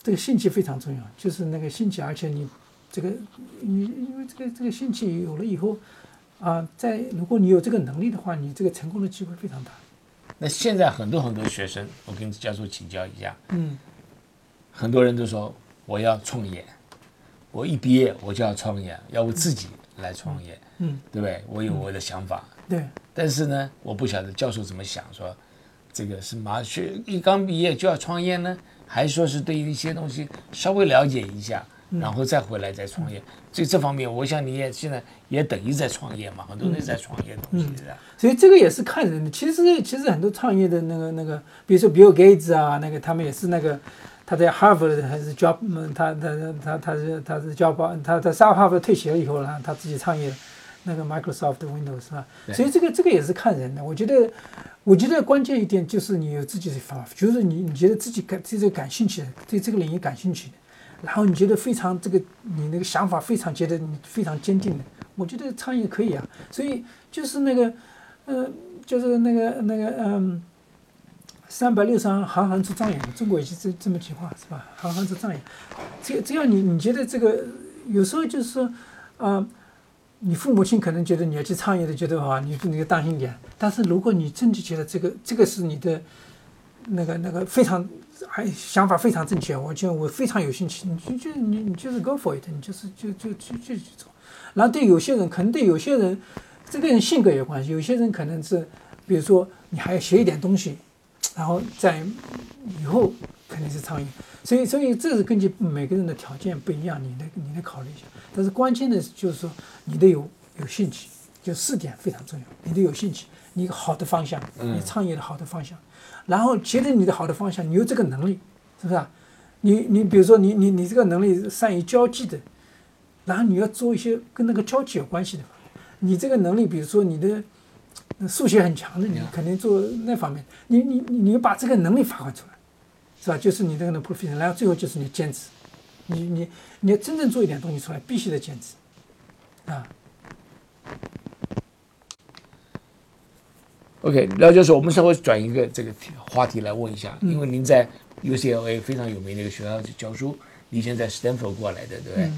D: 这个兴趣非常重要，就是那个兴趣，而且你这个你因为这个这个兴趣有了以后，啊，在如果你有这个能力的话，你这个成功的机会非常大。
C: 那现在很多很多学生，我跟教授请教一下，
D: 嗯
C: 很多人都说我要创业，我一毕业我就要创业，要我自己来创业，
D: 嗯，
C: 对不对？我有我的想法，
D: 对，
C: 但是呢，我不晓得教授怎么想，说这个是马学一刚毕业就要创业呢，还是说是对于一些东西稍微了解一下，然后再回来再创业？所以这方面，我想你也现在也等于在创业嘛，很多人在创业东西是吧？
D: 所以这个也是看人的。其实其实很多创业的那个那个，比如说 Bill Gates 啊，那个他们也是那个他在哈佛还是 job，嗯他他他他是他是 job，他在上哈佛退学了以后呢，他自己创业，那个 Microsoft Windows 是吧？所以这个这个也是看人的。我觉得我觉得关键一点就是你有自己的方法，就是你你觉得自己感对这个感兴趣的，对这个领域感兴趣的。然后你觉得非常这个，你那个想法非常觉得你非常坚定的，我觉得创业可以啊。所以就是那个，呃，就是那个那个，嗯，三百六十行，行行出状元。中国也是这这么句话是吧？行行出状元。只只要你你觉得这个，有时候就是说，啊、你父母亲可能觉得你要去创业的，觉得啊，你你就当心点。但是如果你真的觉得这个这个是你的那个那个非常还想法非常正确，我觉得我非常有兴趣，你就就你你就是 go for it，你就是就就就就去做。然后对有些人，可能对有些人，这个人性格有关系，有些人可能是，比如说你还要学一点东西，然后在以后肯定是创业。所以所以这是根据每个人的条件不一样，你得你得考虑一下。但是关键的就是说你得有有兴趣，就四点非常重要，你得有兴趣，你一个好的方向，你创业的好的方向。然后觉得你的好的方向，你有这个能力，是不是啊？你你比如说你你你这个能力善于交际的，然后你要做一些跟那个交际有关系的。你这个能力，比如说你的呃数学很强的，你肯定做那方面。你你你你把这个能力发挥出来，是吧？就是你这个的 profession，然后最后就是你坚持。你你你要真正做一点东西出来，必须得坚持，啊。
C: OK，廖教授，我们稍微转一个这个话题来问一下，因为您在 UCLA 非常有名的一个学校教书，你以前在 Stanford 过来的，对不对？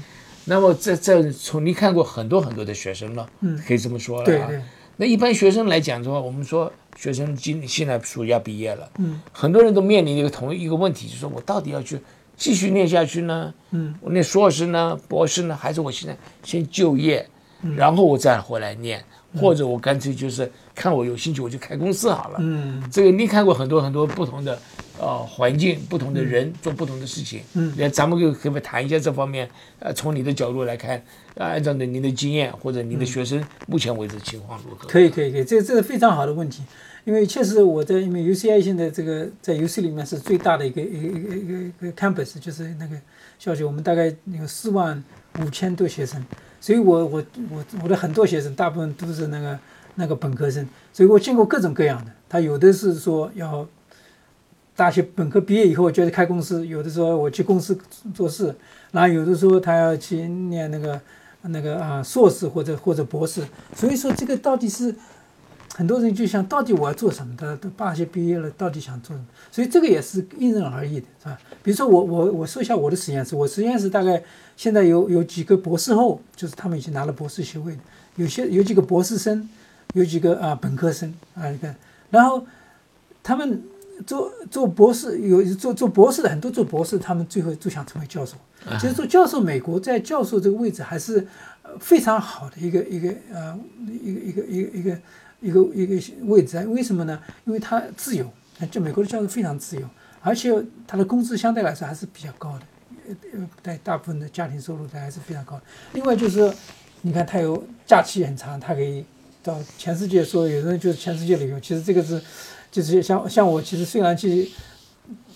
C: 那么这这从你看过很多很多的学生了，嗯，可以这么说了啊。
D: 对对
C: 那一般学生来讲的话，我们说学生今现在暑假毕业了，嗯，很多人都面临一个同一个问题，就是说我到底要去继续念下去呢？嗯，我念硕士呢，博士呢，还是我现在先就业，然后我再回来念，或者我干脆就是看我有兴趣我就开公司好了。
D: 嗯，
C: 这个你看过很多很多不同的呃环境，不同的人做不同的事情。嗯，那咱们就可不可以谈一下这方面？呃，从你的角度来看，呃按照你您的经验或者您的学生目前为止情况如何？
D: 可以可以可以，这这是非常好的问题，因为确实我在因为 UCI 现在这个在 UC 里面是最大的一个一个一个一个一个 campus，就是那个校区，我们大概有四万五千多学生，所以我我我我的很多学生大部分都是那个那个本科生，所以我见过各种各样的，他有的是说要。大学本科毕业以后觉得开公司，有的时候我去公司做事，然后有的时候他要去念那个那个啊硕士或者或者博士。所以说这个到底是很多人就想，到底我要做什么他？都大学毕业了，到底想做什么？所以这个也是因人而异的，是吧？比如说我我我说一下我的实验室，我实验室大概现在有有几个博士后，就是他们已经拿了博士学位的，有些有几个博士生，有几个啊本科生啊你看，然后他们做做博士有做做博士的很多做博士，他们最后都想成为教授。其实做教授，美国在教授这个位置还是呃非常好的一个一个呃一个一个一个一个一个一个位置啊。为什么呢？因为他自由，就美国的教授非常自由，而且他的工资相对来说还是比较高的，呃呃，在大部分的家庭收入的还是非常高。另外就是，你看他有假期很长，他可以到全世界说，有人就是全世界旅游。其实这个是就是像像我，其实虽然去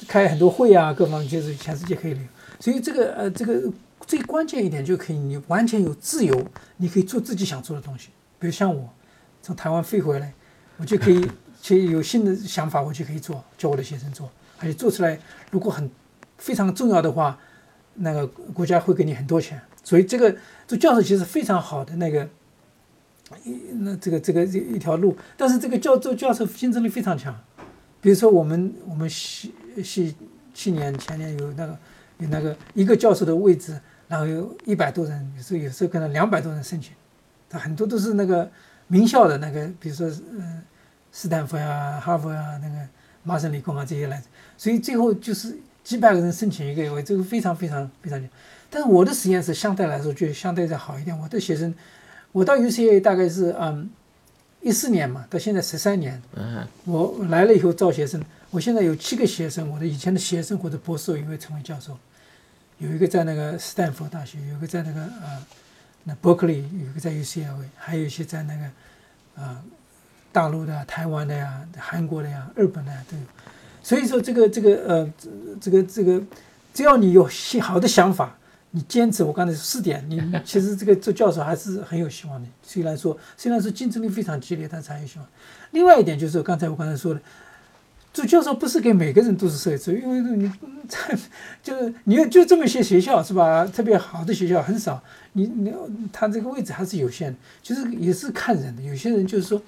D: 开很多会啊，各方面就是全世界可以旅游。所以这个呃，这个最关键一点就可以，你完全有自由，你可以做自己想做的东西。比如像我从台湾飞回来，我就可以去有新的想法，我就可以做，教我的学生做，而且做出来如果很非常重要的话，那个国家会给你很多钱。所以这个做教授其实非常好的那个一那这个这个这一条路，但是这个教做教授竞争力非常强。比如说我们我们系系去年前年有那个。有那个一个教授的位置，然后有一百多人，有时候有时候可能两百多人申请，他很多都是那个名校的那个，比如说嗯，斯坦福啊、哈佛啊、那个麻省理工啊这些来，所以最后就是几百个人申请一个位，这个非常非常非常但是我的实验室相对来说就相对再好一点，我的学生，我到 UCA 大概是嗯一四年嘛，到现在十三年，
C: 嗯，
D: 我来了以后招学生，我现在有七个学生，我的以前的学生或者博士也会成为教授。有一个在那个斯坦福大学，有一个在那个呃，那伯克利，有一个在 UCLA，还有一些在那个啊大陆的、台湾的呀、韩国的呀、日本的呀都有。所以说这个这个呃这个这个，只要你有好的想法，你坚持我刚才四点，你 其实这个做教授还是很有希望的。虽然说虽然说竞争力非常激烈，但是还有希望。另外一点就是刚才我刚才说的。做教授不是给每个人都是设置，因为你就是你要就这么些学校是吧？特别好的学校很少，你你他这个位置还是有限的，就是也是看人的。有些人就是说，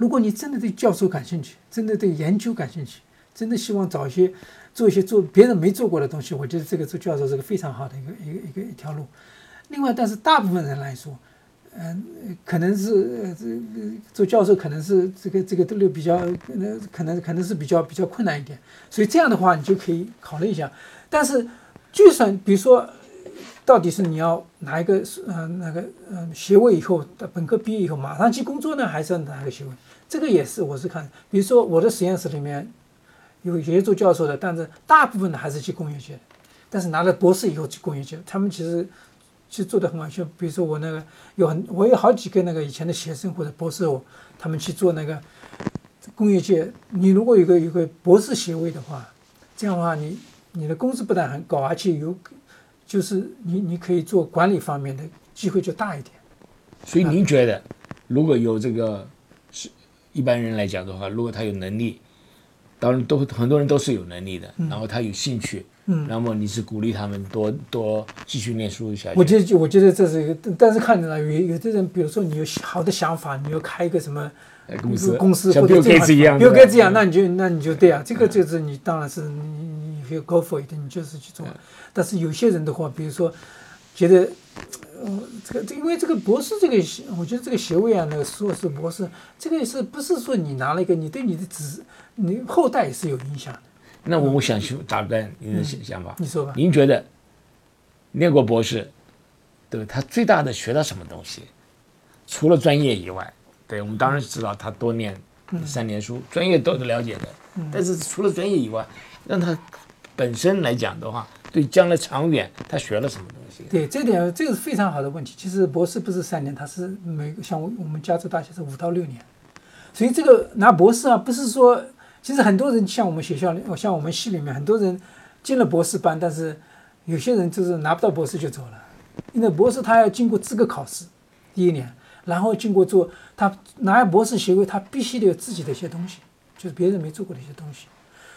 D: 如果你真的对教授感兴趣，真的对研究感兴趣，真的希望找一些做一些做别人没做过的东西，我觉得这个做教授是个非常好的一个一个一个一条路。另外，但是大部分人来说。嗯，可能是呃，这做教授可能是这个这个都比较，呃，可能可能是比较比较困难一点，所以这样的话你就可以考虑一下。但是，就算比如说，到底是你要拿一个呃那个呃学位以后，本科毕业以后马上去工作呢，还是要拿个学位？这个也是我是看，比如说我的实验室里面有有些做教授的，但是大部分的还是去工业界，但是拿了博士以后去工业界，他们其实。其实做的很好，就比如说我那个有很，我有好几个那个以前的学生或者博士哦，他们去做那个工业界。你如果有个有个博士学位的话，这样的话，你你的工资不但很高，而且有就是你你可以做管理方面的机会就大一点。
C: 所以您觉得，如果有这个一般人来讲的话，如果他有能力，当然都很多人都是有能力的，然后他有兴趣。嗯，那么你是鼓励他们多多继续念书一下去？
D: 我觉得，我觉得这是一个，但是看着呢，有有的人，比如说你有好的想法，你要开一个什么
C: 公司，
D: 公司
C: 或者这样，
D: 比如盖茨一样，那你就那你就对啊，这个就是你当然是你你可以 go for it，你就是去做。但是有些人的话，比如说觉得，呃，这个因为这个博士这个，我觉得这个学位啊，那个硕士博士，这个是不是说你拿了一个，你对你的子，你后代也是有影响的。
C: 那我我想去打断您的想想法。
D: 你说吧。
C: 您觉得念过博士，对他最大的学到什么东西？除了专业以外，对我们当然知道他多念三年书，专业都是了解的。但是除了专业以外，让他本身来讲的话，对将来长远他学了什么东西？
D: 对，这点这个是非常好的问题。其实博士不是三年，他是每像我们加州大学是五到六年，所以这个拿博士啊，不是说。其实很多人像我们学校里，像我们系里面很多人进了博士班，但是有些人就是拿不到博士就走了。因为博士他要经过资格考试，第一年，然后经过做他拿博士学位，他必须得有自己的一些东西，就是别人没做过的一些东西。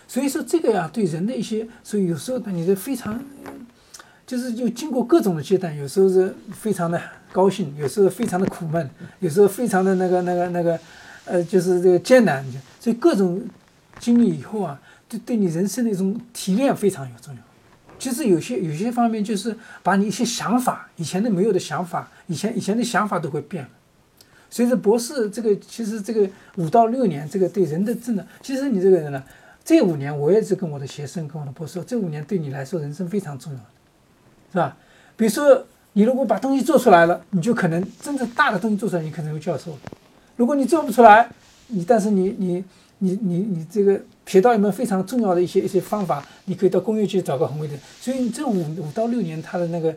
D: 所以说这个呀，对人的一些，所以有时候呢，你的非常，就是就经过各种的阶段，有时候是非常的高兴，有时候非常的苦闷，有时候非常的那个那个那个，呃，就是这个艰难，所以各种经历以后啊，对对你人生的一种提炼非常有重要。其实有些有些方面就是把你一些想法，以前的没有的想法，以前以前的想法都会变了。随着博士这个，其实这个五到六年，这个对人的智能，其实你这个人呢，这五年我也是跟我的学生跟我的博士说，这五年对你来说人生非常重要，是吧？比如说你如果把东西做出来了，你就可能真正大的东西做出来，你可能有教授；如果你做不出来，你但是你你你你你这个。学到一门非常重要的一些一些方法，你可以到工业去找个宏伟的。所以这五五到六年，他的那个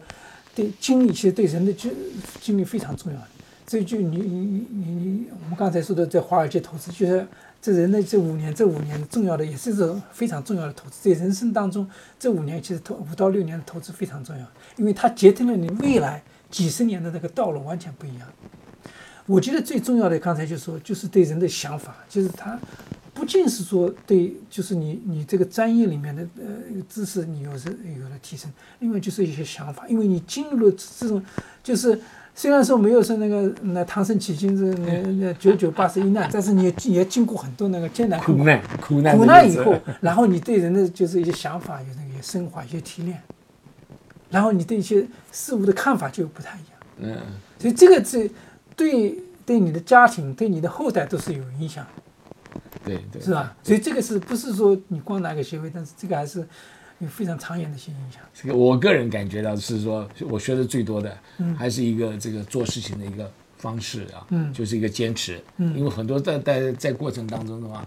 D: 对经历，其实对人的经经历非常重要的。这就你你你你，我们刚才说的在华尔街投资，就是这人的这五年，这五年重要的也是一种非常重要的投资。在人生当中，这五年其实投五到六年的投资非常重要，因为它决定了你未来几十年的那个道路完全不一样。我觉得最重要的，刚才就说，就是对人的想法，就是他。不仅是说对，就是你你这个专业里面的呃知识你有是有了提升，另外就是一些想法，因为你进入了这种，就是虽然说没有说那个那唐僧取经是那那九九八十一难，但是你也经过很多那个艰难
C: 苦难苦难
D: 苦难以后，然后你对人的就是一些想法有那个升华，一些提炼，然后你对一些事物的看法就不太一样。嗯，所以这个是对对你的家庭对你的后代都是有影响。
C: 对对，
D: 是吧？所以这个是不是说你光拿个学位？但是这个还是有非常长远的一些影响。
C: 这个我个人感觉到是说，我学的最多的，还是一个这个做事情的一个方式啊，嗯，就是一个坚持。嗯，因为很多在在在过程当中的话，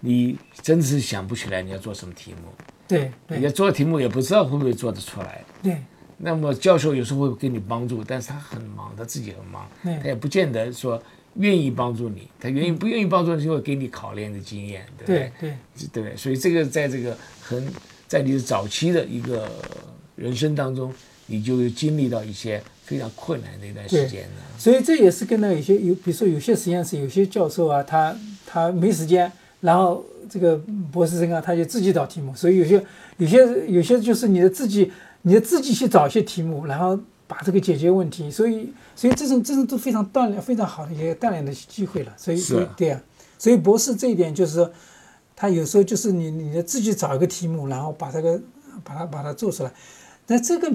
C: 你真的是想不起来你要做什么题目。
D: 对，
C: 你要做题目也不知道会不会做得出来。
D: 对。
C: 那么教授有时候会给你帮助，但是他很忙，他自己很忙，他也不见得说。愿意帮助你，他愿意不愿意帮助你，就会给你考验的经验，对不对？
D: 对
C: 对对，所以这个在这个很在你的早期的一个人生当中，你就经历到一些非常困难的一段时间了。
D: 所以这也是跟那有些有，比如说有些实验室有些教授啊，他他没时间，然后这个博士生啊，他就自己找题目。所以有些有些有些就是你的自己，你的自己去找一些题目，然后。把这个解决问题，所以所以这种这种都非常锻炼非常好的一些锻炼的机会了。所以所以对啊，所以博士这一点就是说，他有时候就是你你的自己找一个题目，然后把这个把它把它做出来。那这个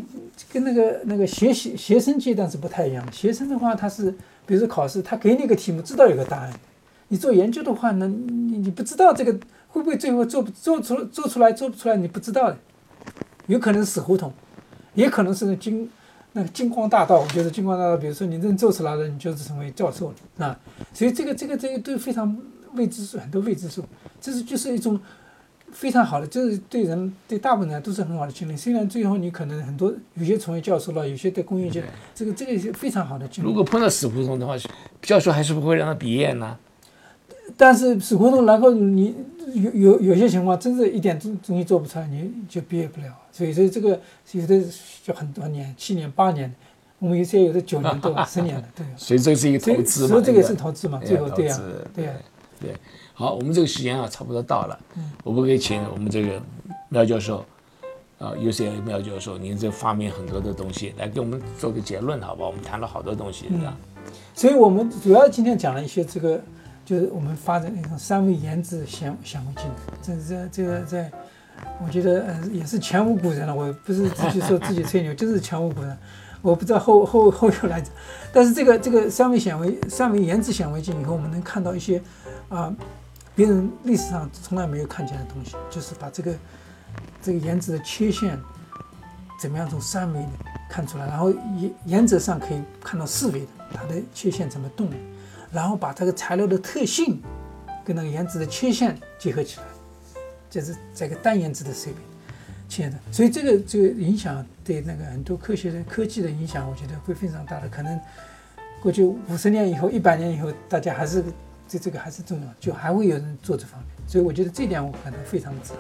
D: 跟那个那个学习学生阶段是不太一样的。学生的话，他是比如说考试，他给你一个题目，知道有个答案。你做研究的话呢，你你不知道这个会不会最后做做出做出来做不出来，你不知道的，有可能死胡同，也可能是金。那个金光大道，我觉得金光大道，比如说你真做出来了，你就是成为教授了啊。所以这个这个这个都非常未知数，很多未知数，这是就是一种非常好的，就是对人对大部分人都是很好的经历。虽然最后你可能很多有些成为教授了，有些在工业界，这个这个是非常好的经历。
C: 如果碰到死胡同的话，教授还是不会让他毕业呢。
D: 但是死胡同，然后你有有有些情况，真是一点东东西做不出来，你就毕业不了。所以，所以这个有的就很多年，七年、八年，我们有些有的九年多、十年的对。
C: 所以这是一个投资嘛？
D: 所以这个是投资嘛？最后
C: 对
D: 呀，对呀，
C: 对。好，我们这个时间啊，差不多到了。嗯。我们可以请我们这个苗教授，啊，UCLA 苗教授，您这发明很多的东西，来给我们做个结论，好吧？我们谈了好多东西，是吧？
D: 所以我们主要今天讲了一些这个。就是我们发展那种三维研制显显微镜，这这这个在，我觉得呃也是前无古人了。我不是自己说自己吹牛，就是前无古人。我不知道后后后又来，但是这个这个三维显微三维研制显微镜以后，我们能看到一些啊别人历史上从来没有看见的东西，就是把这个这个颜值的切线怎么样从三维看出来，然后颜颜值上可以看到四维的它的切线怎么动。然后把这个材料的特性跟那个原子的切线结合起来，就是这个单原子的设备切的，所以这个这个影响对那个很多科学的科技的影响，我觉得会非常大的。可能过去五十年以后、一百年以后，大家还是这这个还是重要，就还会有人做这方面。所以我觉得这点我可能非常知道。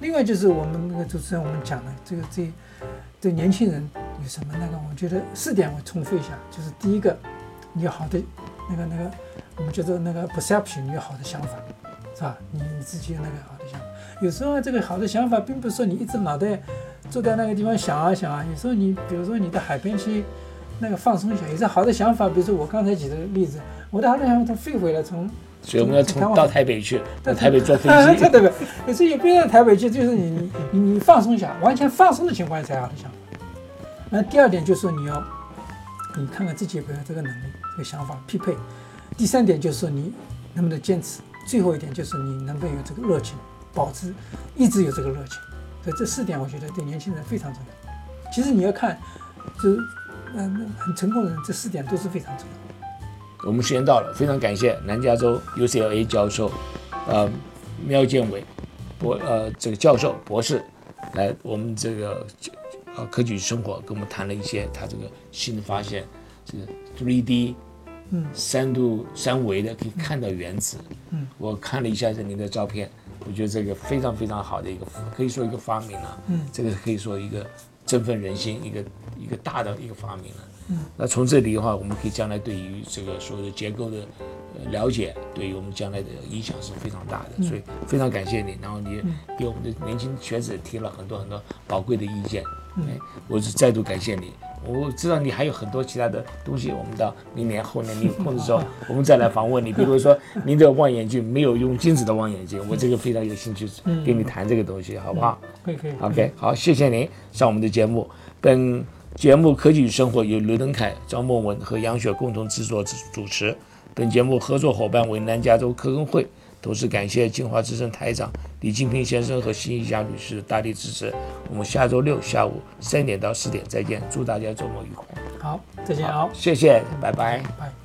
D: 另外就是我们那个主持人我们讲的这个这对年轻人有什么那个，我觉得四点我重复一下，就是第一个，你有好的。那个那个，我们叫做那个 perception，你有好的想法，是吧？你你自己有那个好的想法。有时候这个好的想法，并不是说你一直脑袋坐在那个地方想啊想啊，有时候你比如说你到海边去那个放松一下，有些好的想法，比如说我刚才举的例子，我的想法它飞回来从。
C: 所以我们要从到台北去，到台北坐飞机。
D: 对对对，有时候也不要台北去，就是你你你放松一下，完全放松的情况下才好的想法。那第二点就是说你要，你看看自己有没有这个能力、这个想法匹配。第三点就是说你能不能坚持。最后一点就是你能不能有这个热情，保持一直有这个热情。所以这四点我觉得对年轻人非常重要。其实你要看，就是嗯很成功的人，这四点都是非常重要。
C: 我们时间到了，非常感谢南加州 UCLA 教授，呃，苗建伟博呃这个教授博士来我们这个呃科举生活跟我们谈了一些他这个新的发现，这个 3D，嗯，三度三维的可以看到原子，嗯，我看了一下这您的照片，我觉得这个非常非常好的一个可以说一个发明了，嗯，这个可以说一个振奋人心一个一个大的一个发明了。那从这里的话，我们可以将来对于这个所有的结构的了解，对于我们将来的影响是非常大的。所以非常感谢你，然后你给我们的年轻学子提了很多很多宝贵的意见。哎，我是再度感谢你。我知道你还有很多其他的东西，我们到明年后年你有空的时候，我们再来访问你。比如说 您的望远镜没有用镜子的望远镜，我这个非常有兴趣跟你谈这个东西，好不好？
D: 可以可以。
C: OK，好，谢谢您上我们的节目。本节目《科技与生活》由刘登凯、张梦文和杨雪共同制作主持。本节目合作伙伴为南加州科工会。同时感谢金华之声台长李金平先生和辛一佳女士的大力支持。我们下周六下午三点到四点再见，祝大家周末愉快。
D: 好，再见。好，
C: 谢谢，拜拜。
D: 拜。